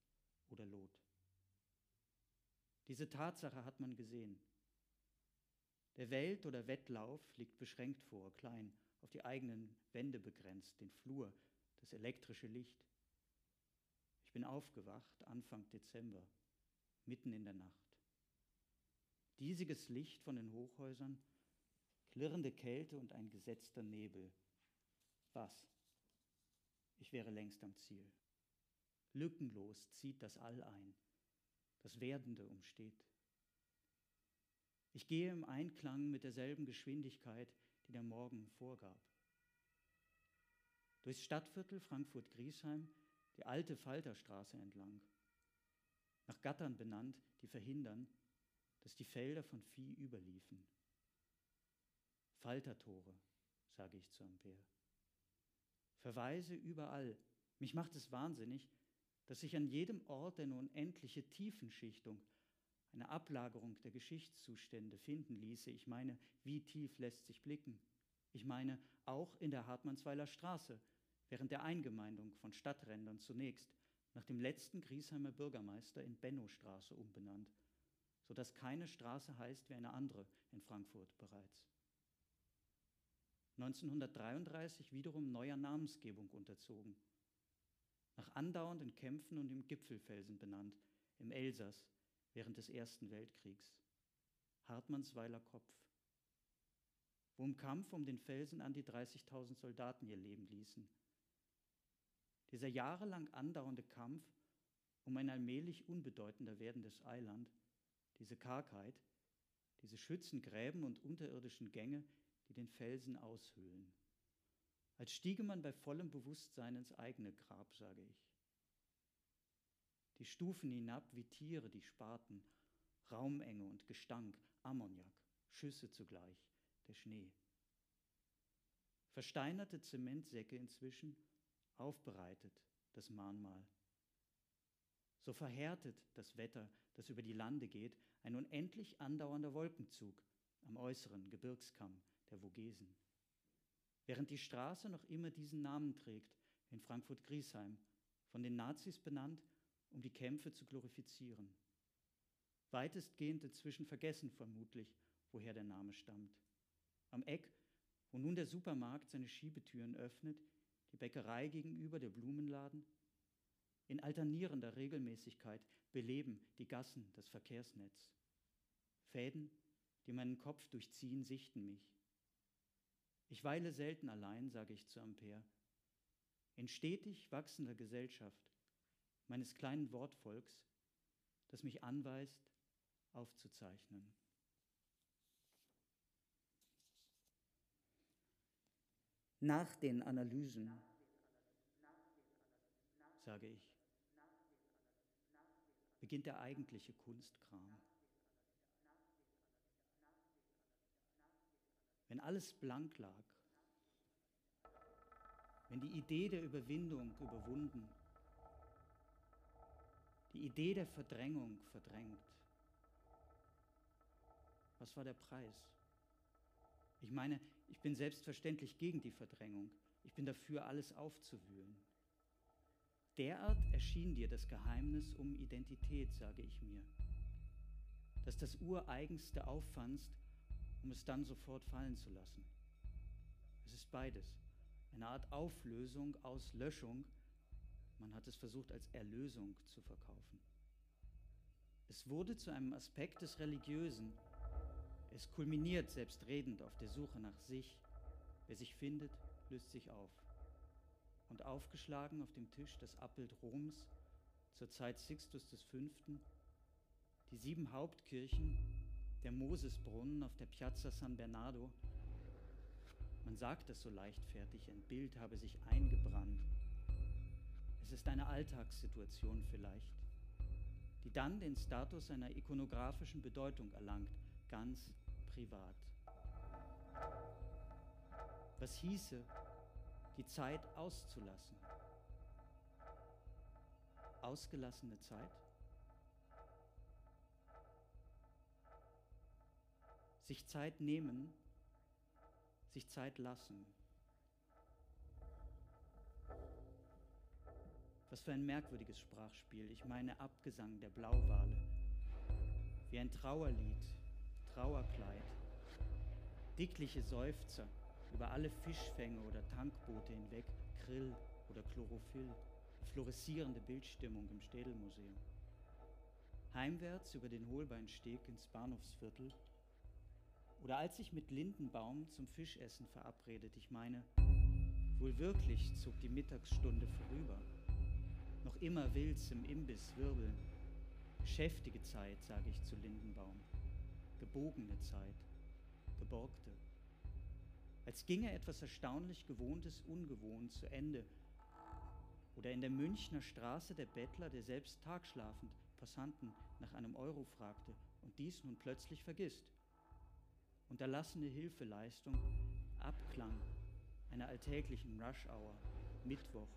oder Lot. Diese Tatsache hat man gesehen. Der Welt- oder Wettlauf liegt beschränkt vor, klein, auf die eigenen Wände begrenzt, den Flur, das elektrische Licht. Ich bin aufgewacht Anfang Dezember, mitten in der Nacht. Diesiges Licht von den Hochhäusern, klirrende Kälte und ein gesetzter Nebel. Was? Ich wäre längst am Ziel. Lückenlos zieht das All ein, das Werdende umsteht. Ich gehe im Einklang mit derselben Geschwindigkeit, die der Morgen vorgab. Durchs Stadtviertel Frankfurt-Griesheim die alte Falterstraße entlang, nach Gattern benannt, die verhindern, dass die Felder von Vieh überliefen. Faltertore, sage ich zu Ampere. Verweise überall. Mich macht es wahnsinnig, dass sich an jedem Ort eine unendliche Tiefenschichtung, eine Ablagerung der Geschichtszustände finden ließe. Ich meine, wie tief lässt sich blicken? Ich meine, auch in der Hartmannsweiler Straße, während der Eingemeindung von Stadträndern zunächst nach dem letzten Griesheimer Bürgermeister in Bennostraße umbenannt, sodass keine Straße heißt wie eine andere in Frankfurt bereits. 1933 wiederum neuer Namensgebung unterzogen. nach andauernden Kämpfen und dem Gipfelfelsen benannt, im Elsass während des Ersten Weltkriegs. Hartmannsweiler Kopf. Wo im Kampf um den Felsen an die 30.000 Soldaten ihr Leben ließen. Dieser jahrelang andauernde Kampf um ein allmählich unbedeutender werdendes Eiland, diese Kargheit, diese Schützengräben und unterirdischen Gänge, die den Felsen aushöhlen. Als stiege man bei vollem Bewusstsein ins eigene Grab, sage ich. Die Stufen hinab wie Tiere, die Spaten, Raumenge und Gestank, Ammoniak, Schüsse zugleich, der Schnee. Versteinerte Zementsäcke inzwischen, aufbereitet, das Mahnmal. So verhärtet das Wetter, das über die Lande geht, ein unendlich andauernder Wolkenzug am äußeren Gebirgskamm der Vogesen. Während die Straße noch immer diesen Namen trägt, in Frankfurt-Griesheim, von den Nazis benannt, um die Kämpfe zu glorifizieren. Weitestgehend inzwischen vergessen vermutlich, woher der Name stammt. Am Eck, wo nun der Supermarkt seine Schiebetüren öffnet, die Bäckerei gegenüber, der Blumenladen, in alternierender Regelmäßigkeit beleben die Gassen das Verkehrsnetz. Fäden, die meinen Kopf durchziehen, sichten mich. Ich weile selten allein, sage ich zu Ampere. In stetig wachsender Gesellschaft meines kleinen Wortvolks, das mich anweist, aufzuzeichnen. Nach den Analysen, sage ich, beginnt der eigentliche Kunstkram. Wenn alles blank lag, wenn die Idee der Überwindung überwunden, die Idee der Verdrängung verdrängt, was war der Preis? Ich meine, ich bin selbstverständlich gegen die Verdrängung. Ich bin dafür, alles aufzuwühlen. Derart erschien dir das Geheimnis um Identität, sage ich mir, dass das Ureigenste auffandst, um es dann sofort fallen zu lassen. Es ist beides, eine Art Auflösung aus Löschung, man hat es versucht als Erlösung zu verkaufen. Es wurde zu einem Aspekt des Religiösen, es kulminiert selbstredend auf der Suche nach sich. Wer sich findet, löst sich auf. Und aufgeschlagen auf dem Tisch das Abbild Roms zur Zeit Sixtus V., die sieben Hauptkirchen, der Mosesbrunnen auf der Piazza San Bernardo. Man sagt es so leichtfertig, ein Bild habe sich eingebrannt. Es ist eine Alltagssituation vielleicht, die dann den Status einer ikonografischen Bedeutung erlangt, ganz privat. Was hieße, die Zeit auszulassen? Ausgelassene Zeit? Sich Zeit nehmen, sich Zeit lassen. Was für ein merkwürdiges Sprachspiel. Ich meine Abgesang der Blauwale. Wie ein Trauerlied Trauerkleid, dickliche Seufzer über alle Fischfänge oder Tankboote hinweg, Krill oder Chlorophyll, fluoreszierende Bildstimmung im Städelmuseum. Heimwärts über den Holbeinsteg ins Bahnhofsviertel oder als ich mit Lindenbaum zum Fischessen verabredet, ich meine, wohl wirklich zog die Mittagsstunde vorüber. Noch immer will's im Imbiss wirbeln. Geschäftige Zeit, sage ich zu Lindenbaum gebogene Zeit, geborgte. Als ginge etwas erstaunlich Gewohntes ungewohnt zu Ende. Oder in der Münchner Straße der Bettler, der selbst tagschlafend Passanten nach einem Euro fragte und dies nun plötzlich vergisst. Unterlassene Hilfeleistung, Abklang einer alltäglichen Rush-Hour, Mittwoch.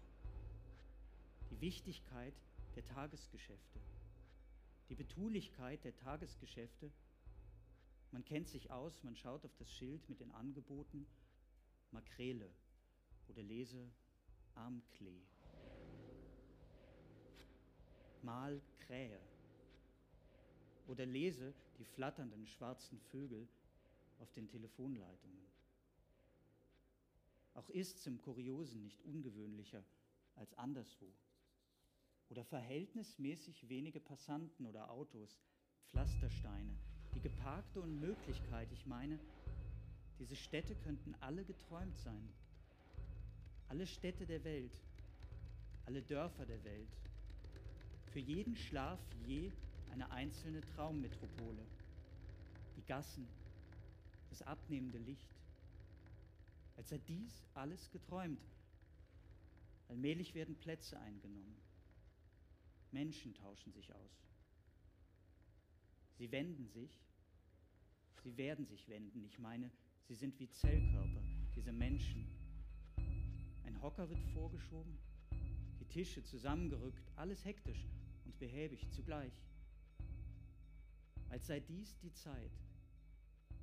Die Wichtigkeit der Tagesgeschäfte. Die Betulichkeit der Tagesgeschäfte man kennt sich aus, man schaut auf das Schild mit den Angeboten Makrele oder lese Armklee. Mal Krähe oder lese die flatternden schwarzen Vögel auf den Telefonleitungen. Auch ist's im Kuriosen nicht ungewöhnlicher als anderswo, oder verhältnismäßig wenige Passanten oder Autos, Pflastersteine, die geparkte Unmöglichkeit, ich meine, diese Städte könnten alle geträumt sein. Alle Städte der Welt, alle Dörfer der Welt. Für jeden Schlaf je eine einzelne Traummetropole. Die Gassen, das abnehmende Licht. Als sei dies alles geträumt. Allmählich werden Plätze eingenommen. Menschen tauschen sich aus. Sie wenden sich, sie werden sich wenden. Ich meine, sie sind wie Zellkörper, diese Menschen. Ein Hocker wird vorgeschoben, die Tische zusammengerückt, alles hektisch und behäbig zugleich. Als sei dies die Zeit,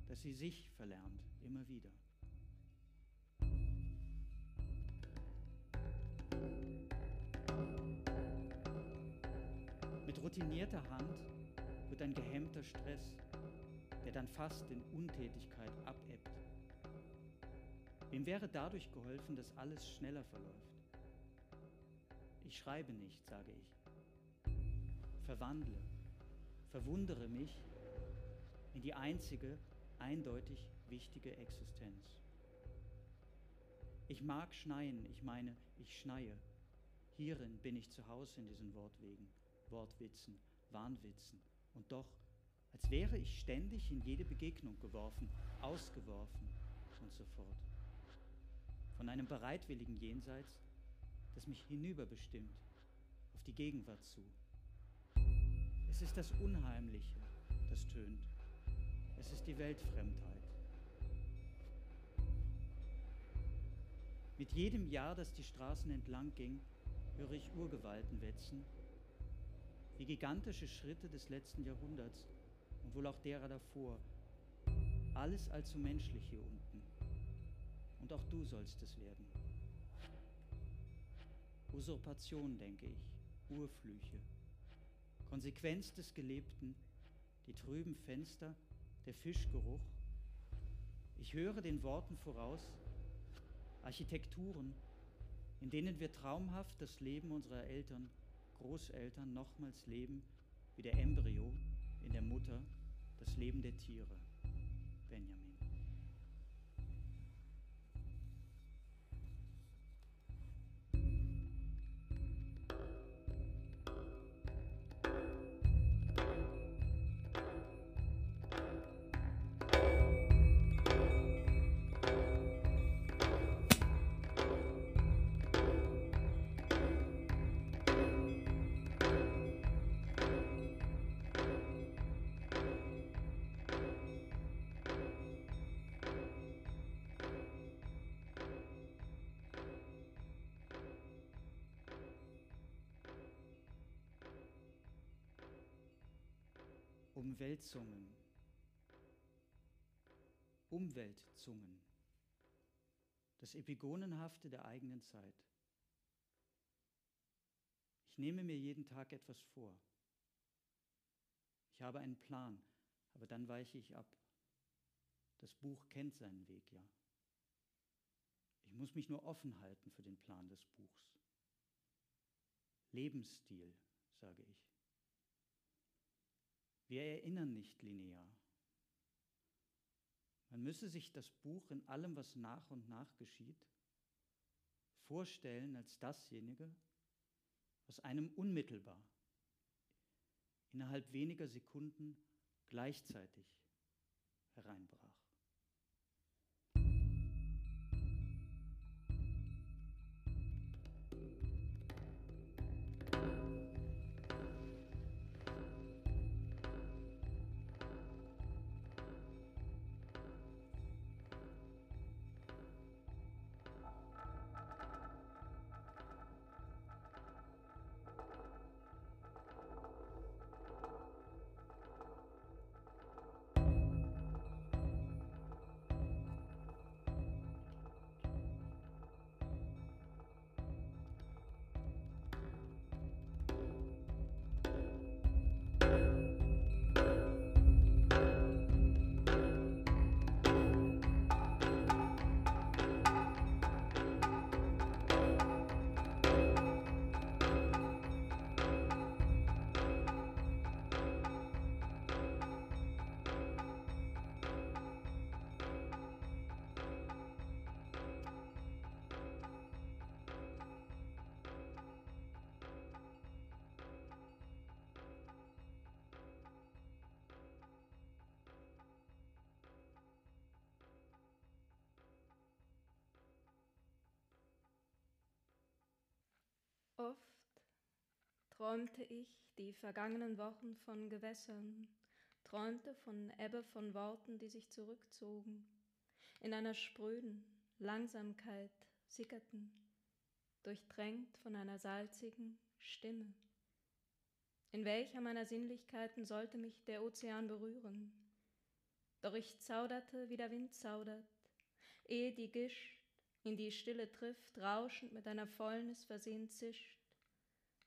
dass sie sich verlernt, immer wieder. Mit routinierter Hand wird ein gehemmter Stress, der dann fast in Untätigkeit abebbt. Wem wäre dadurch geholfen, dass alles schneller verläuft? Ich schreibe nicht, sage ich. Verwandle, verwundere mich in die einzige, eindeutig wichtige Existenz. Ich mag schneien, ich meine, ich schneie. Hierin bin ich zu Hause in diesen Wortwegen, Wortwitzen, Wahnwitzen. Und doch, als wäre ich ständig in jede Begegnung geworfen, ausgeworfen und so fort. Von einem bereitwilligen Jenseits, das mich hinüberbestimmt, auf die Gegenwart zu. Es ist das Unheimliche, das tönt. Es ist die Weltfremdheit. Mit jedem Jahr, das die Straßen entlang ging, höre ich Urgewalten wetzen, wie gigantische Schritte des letzten Jahrhunderts und wohl auch derer davor. Alles allzu menschlich hier unten. Und auch du sollst es werden. Usurpation, denke ich, Urflüche, Konsequenz des Gelebten, die trüben Fenster, der Fischgeruch. Ich höre den Worten voraus, Architekturen, in denen wir traumhaft das Leben unserer Eltern, Großeltern nochmals leben, wie der Embryo in der Mutter, das Leben der Tiere. Benjamin. Umwälzungen, Umweltzungen, das Epigonenhafte der eigenen Zeit. Ich nehme mir jeden Tag etwas vor. Ich habe einen Plan, aber dann weiche ich ab. Das Buch kennt seinen Weg ja. Ich muss mich nur offen halten für den Plan des Buchs. Lebensstil, sage ich. Wir erinnern nicht linear. Man müsse sich das Buch in allem, was nach und nach geschieht, vorstellen als dasjenige, was einem unmittelbar, innerhalb weniger Sekunden gleichzeitig hereinbrach. Oft träumte ich die vergangenen Wochen von Gewässern, träumte von Ebbe von Worten, die sich zurückzogen, in einer spröden Langsamkeit sickerten, durchtränkt von einer salzigen Stimme. In welcher meiner Sinnlichkeiten sollte mich der Ozean berühren? Doch ich zauderte, wie der Wind zaudert, ehe die Gischt in die Stille trifft, rauschend mit einer Fäulnis versehen zischt,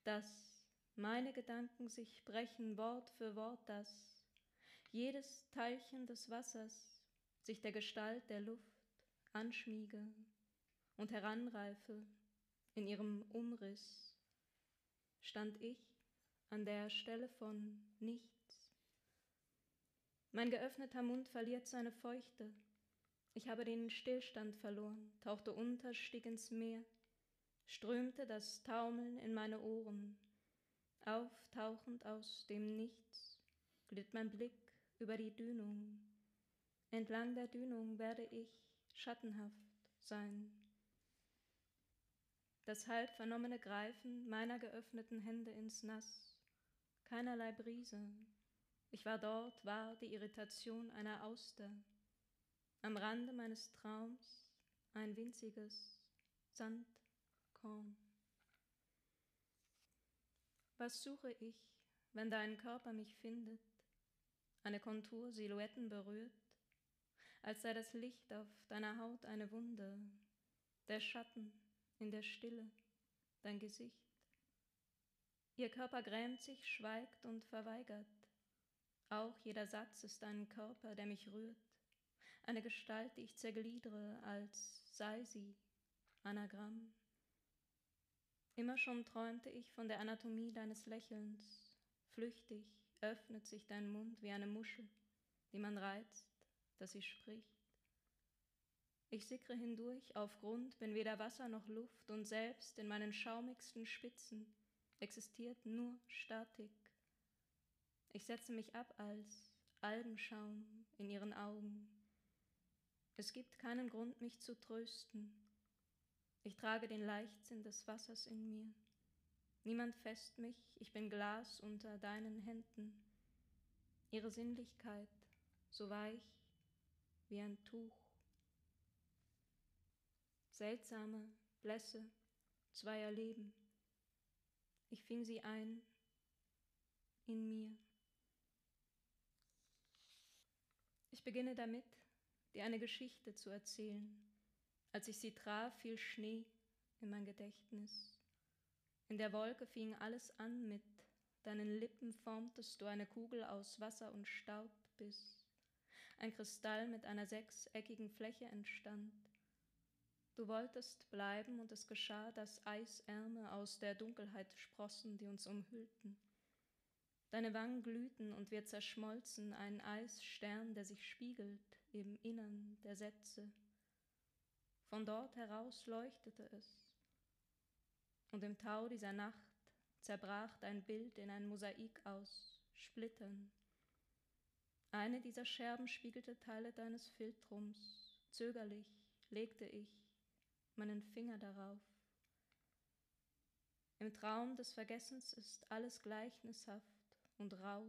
dass meine Gedanken sich brechen Wort für Wort, dass jedes Teilchen des Wassers sich der Gestalt der Luft anschmiege und heranreife in ihrem Umriss, stand ich an der Stelle von nichts. Mein geöffneter Mund verliert seine Feuchte. Ich habe den Stillstand verloren, tauchte unter, stieg ins Meer, strömte das Taumeln in meine Ohren. Auftauchend aus dem Nichts glitt mein Blick über die Dünung. Entlang der Dünung werde ich schattenhaft sein. Das halb vernommene Greifen meiner geöffneten Hände ins Nass, keinerlei Brise. Ich war dort, war die Irritation einer Auster. Am Rande meines Traums ein winziges Sandkorn. Was suche ich, wenn dein Körper mich findet, eine Kontur Silhouetten berührt, als sei das Licht auf deiner Haut eine Wunde, der Schatten in der Stille, dein Gesicht. Ihr Körper grämt sich, schweigt und verweigert. Auch jeder Satz ist ein Körper, der mich rührt, eine Gestalt, die ich zergliedere, als sei sie Anagramm. Immer schon träumte ich von der Anatomie deines Lächelns. Flüchtig öffnet sich dein Mund wie eine Muschel, die man reizt, dass sie spricht. Ich sickre hindurch auf Grund, bin weder Wasser noch Luft und selbst in meinen schaumigsten Spitzen existiert nur Statik. Ich setze mich ab als Algenschaum in ihren Augen. Es gibt keinen Grund, mich zu trösten. Ich trage den Leichtsinn des Wassers in mir. Niemand fest mich, ich bin Glas unter deinen Händen. Ihre Sinnlichkeit so weich wie ein Tuch. Seltsame Blässe zweier Leben. Ich fing sie ein in mir. Ich beginne damit, dir eine Geschichte zu erzählen. Als ich sie traf, fiel Schnee in mein Gedächtnis. In der Wolke fing alles an mit deinen Lippen formtest du eine Kugel aus Wasser und Staub, bis ein Kristall mit einer sechseckigen Fläche entstand. Du wolltest bleiben und es geschah, dass Eisärme aus der Dunkelheit sprossen, die uns umhüllten. Deine Wangen glühten und wir zerschmolzen, ein Eisstern, der sich spiegelt im Innern der Sätze. Von dort heraus leuchtete es. Und im Tau dieser Nacht zerbrach dein Bild in ein Mosaik aus Splittern. Eine dieser Scherben spiegelte Teile deines Filtrums. Zögerlich legte ich meinen Finger darauf. Im Traum des Vergessens ist alles gleichnishaft und rau.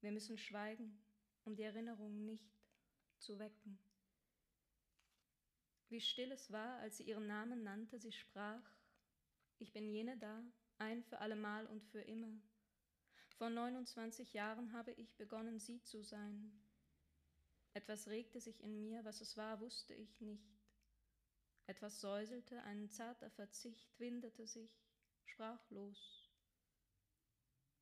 Wir müssen schweigen, um die Erinnerung nicht zu wecken. Wie still es war, als sie ihren Namen nannte, sie sprach, ich bin jene da, ein für allemal und für immer. Vor 29 Jahren habe ich begonnen, sie zu sein. Etwas regte sich in mir, was es war, wusste ich nicht. Etwas säuselte, ein zarter Verzicht windete sich, sprachlos.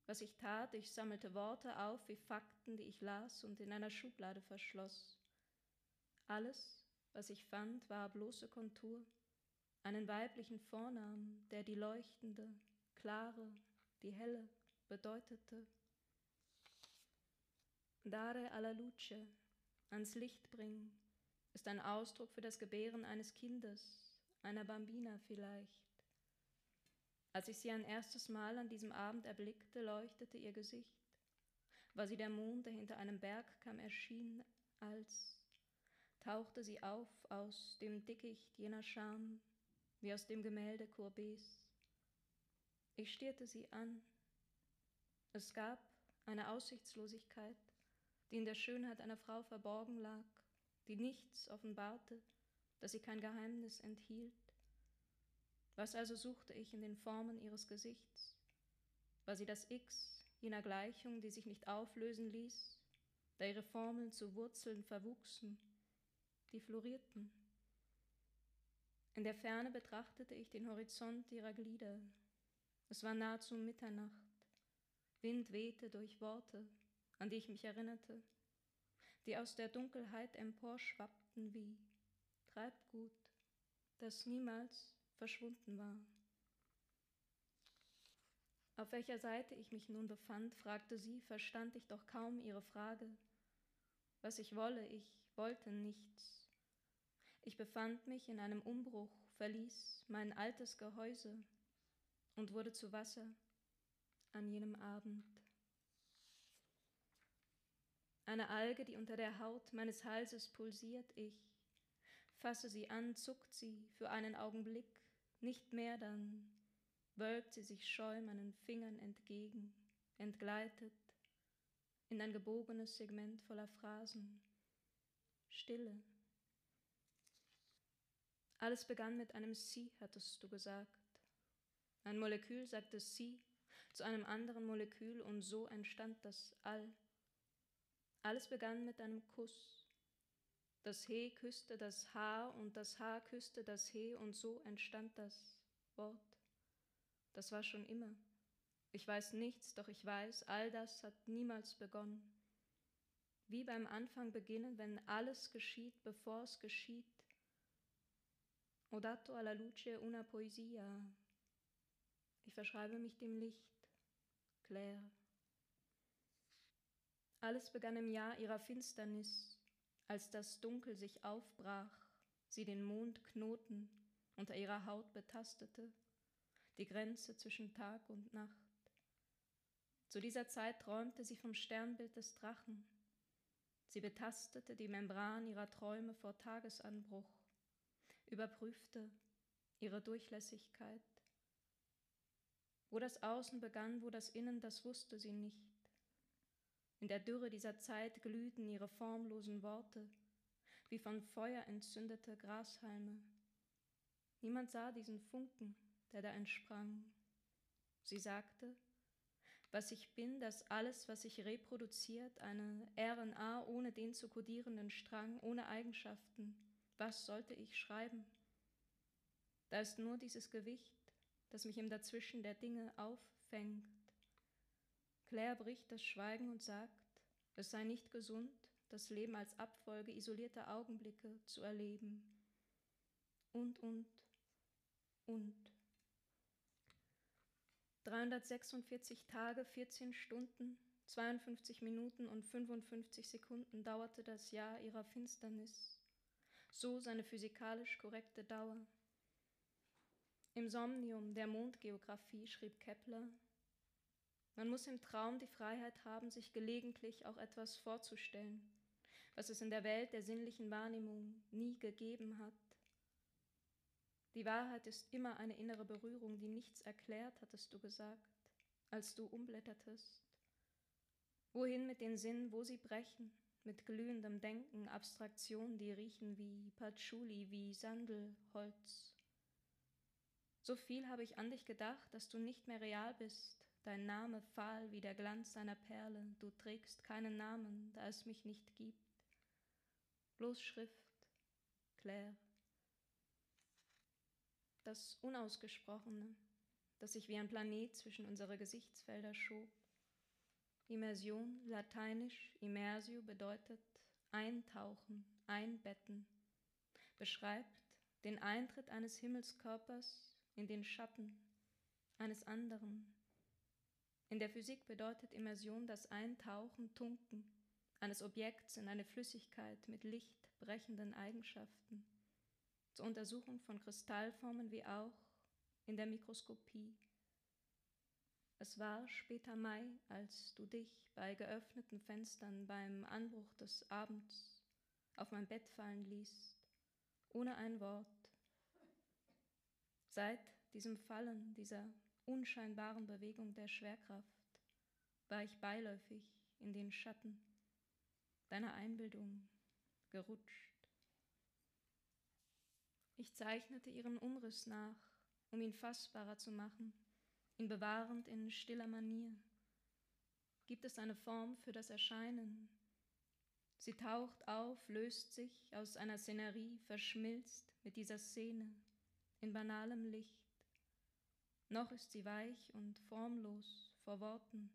Was ich tat, ich sammelte Worte auf wie Fakten, die ich las und in einer Schublade verschloss. Alles, was ich fand, war bloße Kontur, einen weiblichen Vornamen, der die leuchtende, klare, die helle bedeutete. Dare alla luce, ans Licht bringen, ist ein Ausdruck für das Gebären eines Kindes, einer Bambina vielleicht. Als ich sie ein erstes Mal an diesem Abend erblickte, leuchtete ihr Gesicht. War sie der Mond, der hinter einem Berg kam, erschien als tauchte sie auf aus dem Dickicht jener Scham, wie aus dem Gemälde Courbets. Ich stierte sie an. Es gab eine Aussichtslosigkeit, die in der Schönheit einer Frau verborgen lag, die nichts offenbarte, dass sie kein Geheimnis enthielt. Was also suchte ich in den Formen ihres Gesichts? War sie das X jener Gleichung, die sich nicht auflösen ließ, da ihre Formeln zu Wurzeln verwuchsen, die florierten? In der Ferne betrachtete ich den Horizont ihrer Glieder. Es war nahezu Mitternacht. Wind wehte durch Worte, an die ich mich erinnerte, die aus der Dunkelheit emporschwappten wie Treibgut, das niemals verschwunden war. Auf welcher Seite ich mich nun befand, fragte sie, verstand ich doch kaum ihre Frage. Was ich wolle, ich wollte nichts. Ich befand mich in einem Umbruch, verließ mein altes Gehäuse und wurde zu Wasser an jenem Abend. Eine Alge, die unter der Haut meines Halses pulsiert, ich fasse sie an, zuckt sie für einen Augenblick, nicht mehr dann wölbt sie sich scheu meinen Fingern entgegen, entgleitet in ein gebogenes Segment voller Phrasen. Stille. Alles begann mit einem Sie, hattest du gesagt. Ein Molekül sagte Sie zu einem anderen Molekül und so entstand das All. Alles begann mit einem Kuss. Das He küsste das Haar und das Haar küsste das He und so entstand das Wort. Das war schon immer. Ich weiß nichts, doch ich weiß, all das hat niemals begonnen. Wie beim Anfang beginnen, wenn alles geschieht, bevor es geschieht. Ho dato alla luce una poesia. Ich verschreibe mich dem Licht. Claire. Alles begann im Jahr ihrer Finsternis, als das Dunkel sich aufbrach, sie den Mond knoten unter ihrer Haut betastete die Grenze zwischen Tag und Nacht. Zu dieser Zeit träumte sie vom Sternbild des Drachen. Sie betastete die Membran ihrer Träume vor Tagesanbruch, überprüfte ihre Durchlässigkeit. Wo das Außen begann, wo das Innen, das wusste sie nicht. In der Dürre dieser Zeit glühten ihre formlosen Worte, wie von Feuer entzündete Grashalme. Niemand sah diesen Funken, der da entsprang. Sie sagte, was ich bin, dass alles, was sich reproduziert, eine RNA ohne den zu kodierenden Strang, ohne Eigenschaften, was sollte ich schreiben? Da ist nur dieses Gewicht, das mich im Dazwischen der Dinge auffängt. Claire bricht das Schweigen und sagt, es sei nicht gesund, das Leben als Abfolge isolierter Augenblicke zu erleben. Und, und, und. 346 Tage, 14 Stunden, 52 Minuten und 55 Sekunden dauerte das Jahr ihrer Finsternis, so seine physikalisch korrekte Dauer. Im Somnium der Mondgeographie schrieb Kepler, man muss im Traum die Freiheit haben, sich gelegentlich auch etwas vorzustellen, was es in der Welt der sinnlichen Wahrnehmung nie gegeben hat. Die Wahrheit ist immer eine innere Berührung, die nichts erklärt, hattest du gesagt, als du umblättertest. Wohin mit den Sinnen, wo sie brechen, mit glühendem Denken, Abstraktionen, die riechen wie Patchouli, wie Sandelholz. So viel habe ich an dich gedacht, dass du nicht mehr real bist, dein Name fahl wie der Glanz einer Perle, du trägst keinen Namen, da es mich nicht gibt. Bloß Schrift, Claire das Unausgesprochene, das sich wie ein Planet zwischen unsere Gesichtsfelder schob. Immersion, lateinisch immersio bedeutet eintauchen, einbetten, beschreibt den Eintritt eines Himmelskörpers in den Schatten eines anderen. In der Physik bedeutet Immersion das Eintauchen, Tunken eines Objekts in eine Flüssigkeit mit lichtbrechenden Eigenschaften zur Untersuchung von Kristallformen wie auch in der Mikroskopie. Es war später Mai, als du dich bei geöffneten Fenstern beim Anbruch des Abends auf mein Bett fallen ließt, ohne ein Wort. Seit diesem Fallen, dieser unscheinbaren Bewegung der Schwerkraft, war ich beiläufig in den Schatten deiner Einbildung gerutscht. Ich zeichnete ihren Umriss nach, um ihn fassbarer zu machen, ihn bewahrend in stiller Manier. Gibt es eine Form für das Erscheinen? Sie taucht auf, löst sich aus einer Szenerie, verschmilzt mit dieser Szene in banalem Licht. Noch ist sie weich und formlos vor Worten,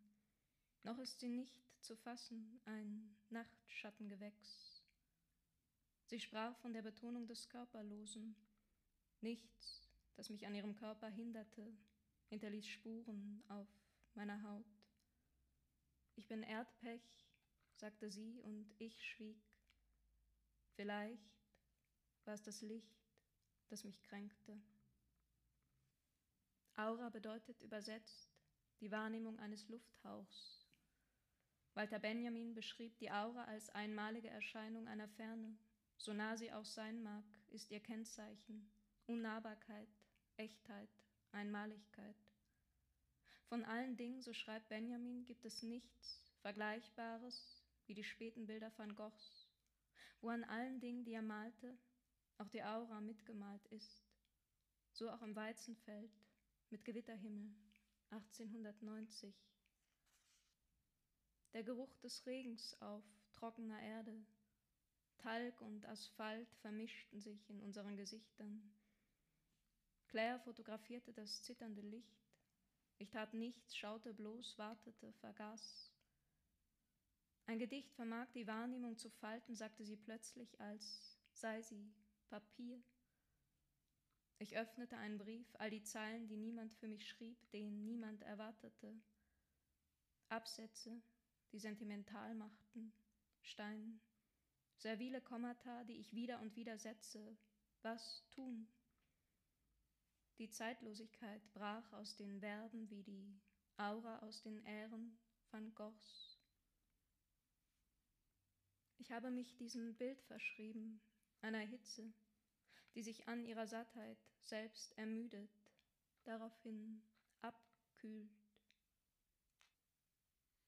noch ist sie nicht zu fassen, ein Nachtschattengewächs. Sie sprach von der Betonung des Körperlosen. Nichts, das mich an ihrem Körper hinderte, hinterließ Spuren auf meiner Haut. Ich bin Erdpech, sagte sie, und ich schwieg. Vielleicht war es das Licht, das mich kränkte. Aura bedeutet übersetzt die Wahrnehmung eines Lufthauchs. Walter Benjamin beschrieb die Aura als einmalige Erscheinung einer Ferne. So nah sie auch sein mag, ist ihr Kennzeichen Unnahbarkeit, Echtheit, Einmaligkeit. Von allen Dingen, so schreibt Benjamin, gibt es nichts Vergleichbares wie die späten Bilder van Goghs, wo an allen Dingen, die er malte, auch die Aura mitgemalt ist. So auch im Weizenfeld mit Gewitterhimmel 1890. Der Geruch des Regens auf trockener Erde, Talg und Asphalt vermischten sich in unseren Gesichtern. Claire fotografierte das zitternde Licht. Ich tat nichts, schaute bloß, wartete, vergaß. Ein Gedicht vermag die Wahrnehmung zu falten, sagte sie plötzlich, als sei sie Papier. Ich öffnete einen Brief, all die Zeilen, die niemand für mich schrieb, den niemand erwartete. Absätze, die sentimental machten, Stein, servile Kommata, die ich wieder und wieder setze. Was tun? Die Zeitlosigkeit brach aus den Verben wie die Aura aus den Ähren van Goghs. Ich habe mich diesem Bild verschrieben, einer Hitze, die sich an ihrer Sattheit selbst ermüdet, daraufhin abkühlt.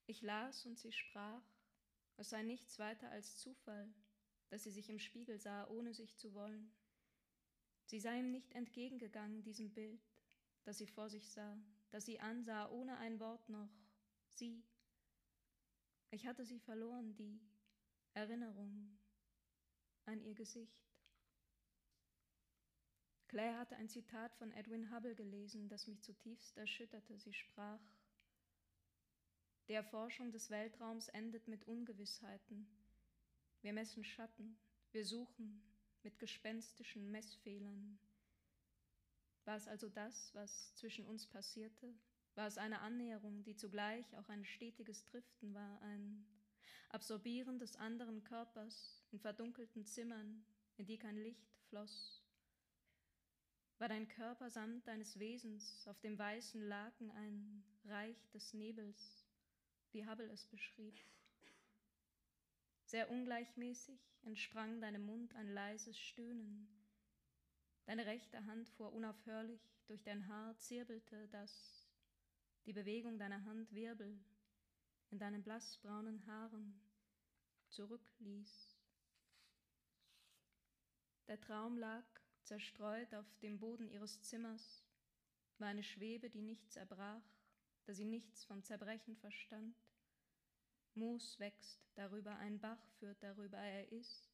Ich las und sie sprach, es sei nichts weiter als Zufall, dass sie sich im Spiegel sah, ohne sich zu wollen. Sie sei ihm nicht entgegengegangen, diesem Bild, das sie vor sich sah, das sie ansah, ohne ein Wort noch. Sie. Ich hatte sie verloren, die Erinnerung an ihr Gesicht. Claire hatte ein Zitat von Edwin Hubble gelesen, das mich zutiefst erschütterte. Sie sprach, die Erforschung des Weltraums endet mit Ungewissheiten. Wir messen Schatten, wir suchen mit gespenstischen Messfehlern. War es also das, was zwischen uns passierte? War es eine Annäherung, die zugleich auch ein stetiges Driften war, ein Absorbieren des anderen Körpers in verdunkelten Zimmern, in die kein Licht floss? war dein Körper samt deines Wesens auf dem weißen Laken ein Reich des Nebels, wie Hubble es beschrieb. Sehr ungleichmäßig entsprang deinem Mund ein leises Stöhnen. Deine rechte Hand fuhr unaufhörlich durch dein Haar, zirbelte das, die Bewegung deiner Hand Wirbel in deinen blassbraunen Haaren zurückließ. Der Traum lag zerstreut auf dem Boden ihres Zimmers, war eine Schwebe, die nichts erbrach, da sie nichts vom Zerbrechen verstand. Moos wächst darüber, ein Bach führt darüber, er ist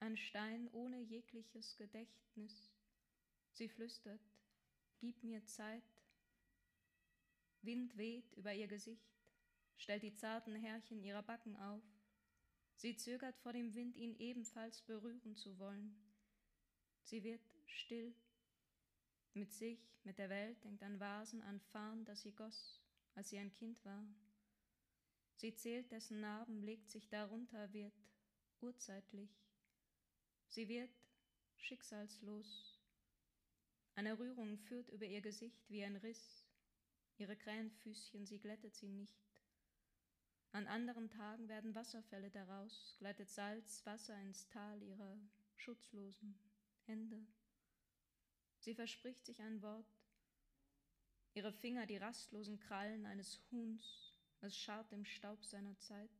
ein Stein ohne jegliches Gedächtnis. Sie flüstert, gib mir Zeit. Wind weht über ihr Gesicht, stellt die zarten Härchen ihrer Backen auf. Sie zögert vor dem Wind, ihn ebenfalls berühren zu wollen. Sie wird still. Mit sich, mit der Welt denkt an Vasen, an Farn, das sie goss, als sie ein Kind war. Sie zählt dessen Narben, legt sich darunter, wird urzeitlich. Sie wird schicksalslos. Eine Rührung führt über ihr Gesicht wie ein Riss. Ihre Krähenfüßchen, sie glättet sie nicht. An anderen Tagen werden Wasserfälle daraus, gleitet Salz, Wasser ins Tal ihrer Schutzlosen. Hände. Sie verspricht sich ein Wort. Ihre Finger die rastlosen Krallen eines Huhns, es scharrt im Staub seiner Zeit.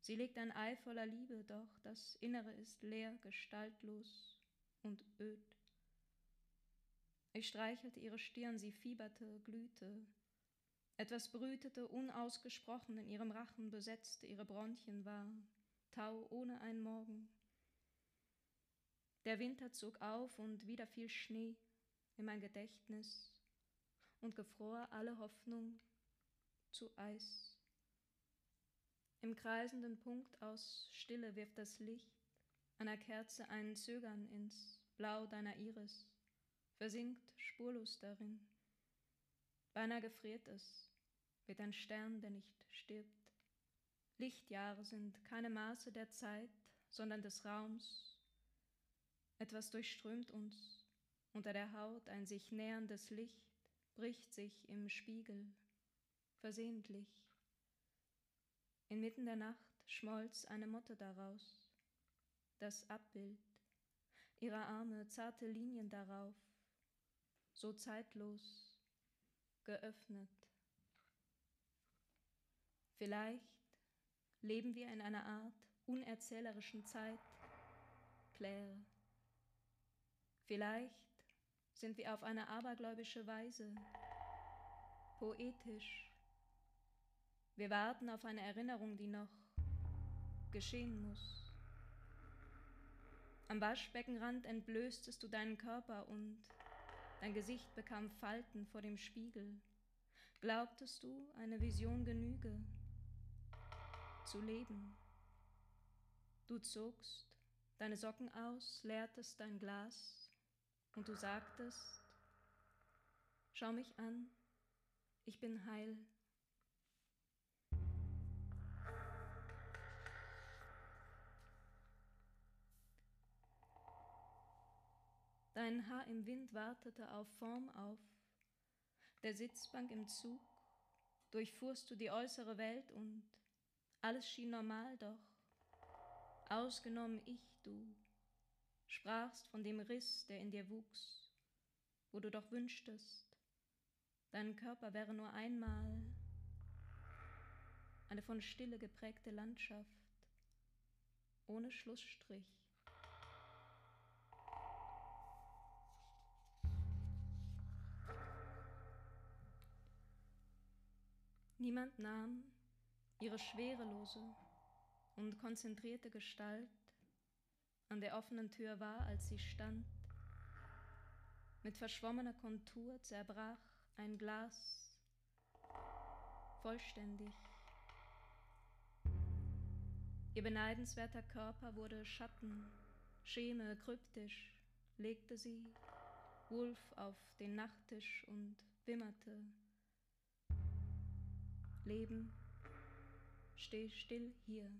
Sie legt ein Ei voller Liebe, doch das Innere ist leer, gestaltlos und öd. Ich streichelte ihre Stirn, sie fieberte, glühte. Etwas brütete unausgesprochen in ihrem Rachen, besetzte ihre Bronchien war, Tau ohne ein Morgen. Der Winter zog auf und wieder fiel Schnee in mein Gedächtnis und gefror alle Hoffnung zu Eis. Im kreisenden Punkt aus Stille wirft das Licht einer Kerze ein Zögern ins Blau deiner Iris, versinkt spurlos darin. Beinahe gefriert es, wird ein Stern, der nicht stirbt. Lichtjahre sind keine Maße der Zeit, sondern des Raums. Etwas durchströmt uns, unter der Haut ein sich näherndes Licht bricht sich im Spiegel, versehentlich. Inmitten der Nacht schmolz eine Motte daraus, das Abbild, ihre Arme zarte Linien darauf, so zeitlos, geöffnet. Vielleicht leben wir in einer Art unerzählerischen Zeit, Claire. Vielleicht sind wir auf eine abergläubische Weise poetisch wir warten auf eine Erinnerung, die noch geschehen muss. Am Waschbeckenrand entblößtest du deinen Körper und dein Gesicht bekam Falten vor dem Spiegel. Glaubtest du, eine Vision genüge, zu leben? Du zogst deine Socken aus, leertest dein Glas und du sagtest, schau mich an, ich bin heil. Dein Haar im Wind wartete auf Form auf. Der Sitzbank im Zug durchfuhrst du die äußere Welt und alles schien normal, doch ausgenommen ich, du, sprachst von dem Riss, der in dir wuchs, wo du doch wünschtest, dein Körper wäre nur einmal eine von Stille geprägte Landschaft, ohne Schlussstrich. Niemand nahm ihre schwerelose und konzentrierte Gestalt an der offenen Tür wahr, als sie stand. Mit verschwommener Kontur zerbrach ein Glas vollständig. Ihr beneidenswerter Körper wurde Schatten, Scheme, kryptisch, legte sie Wolf auf den Nachttisch und wimmerte Leben, steh still hier.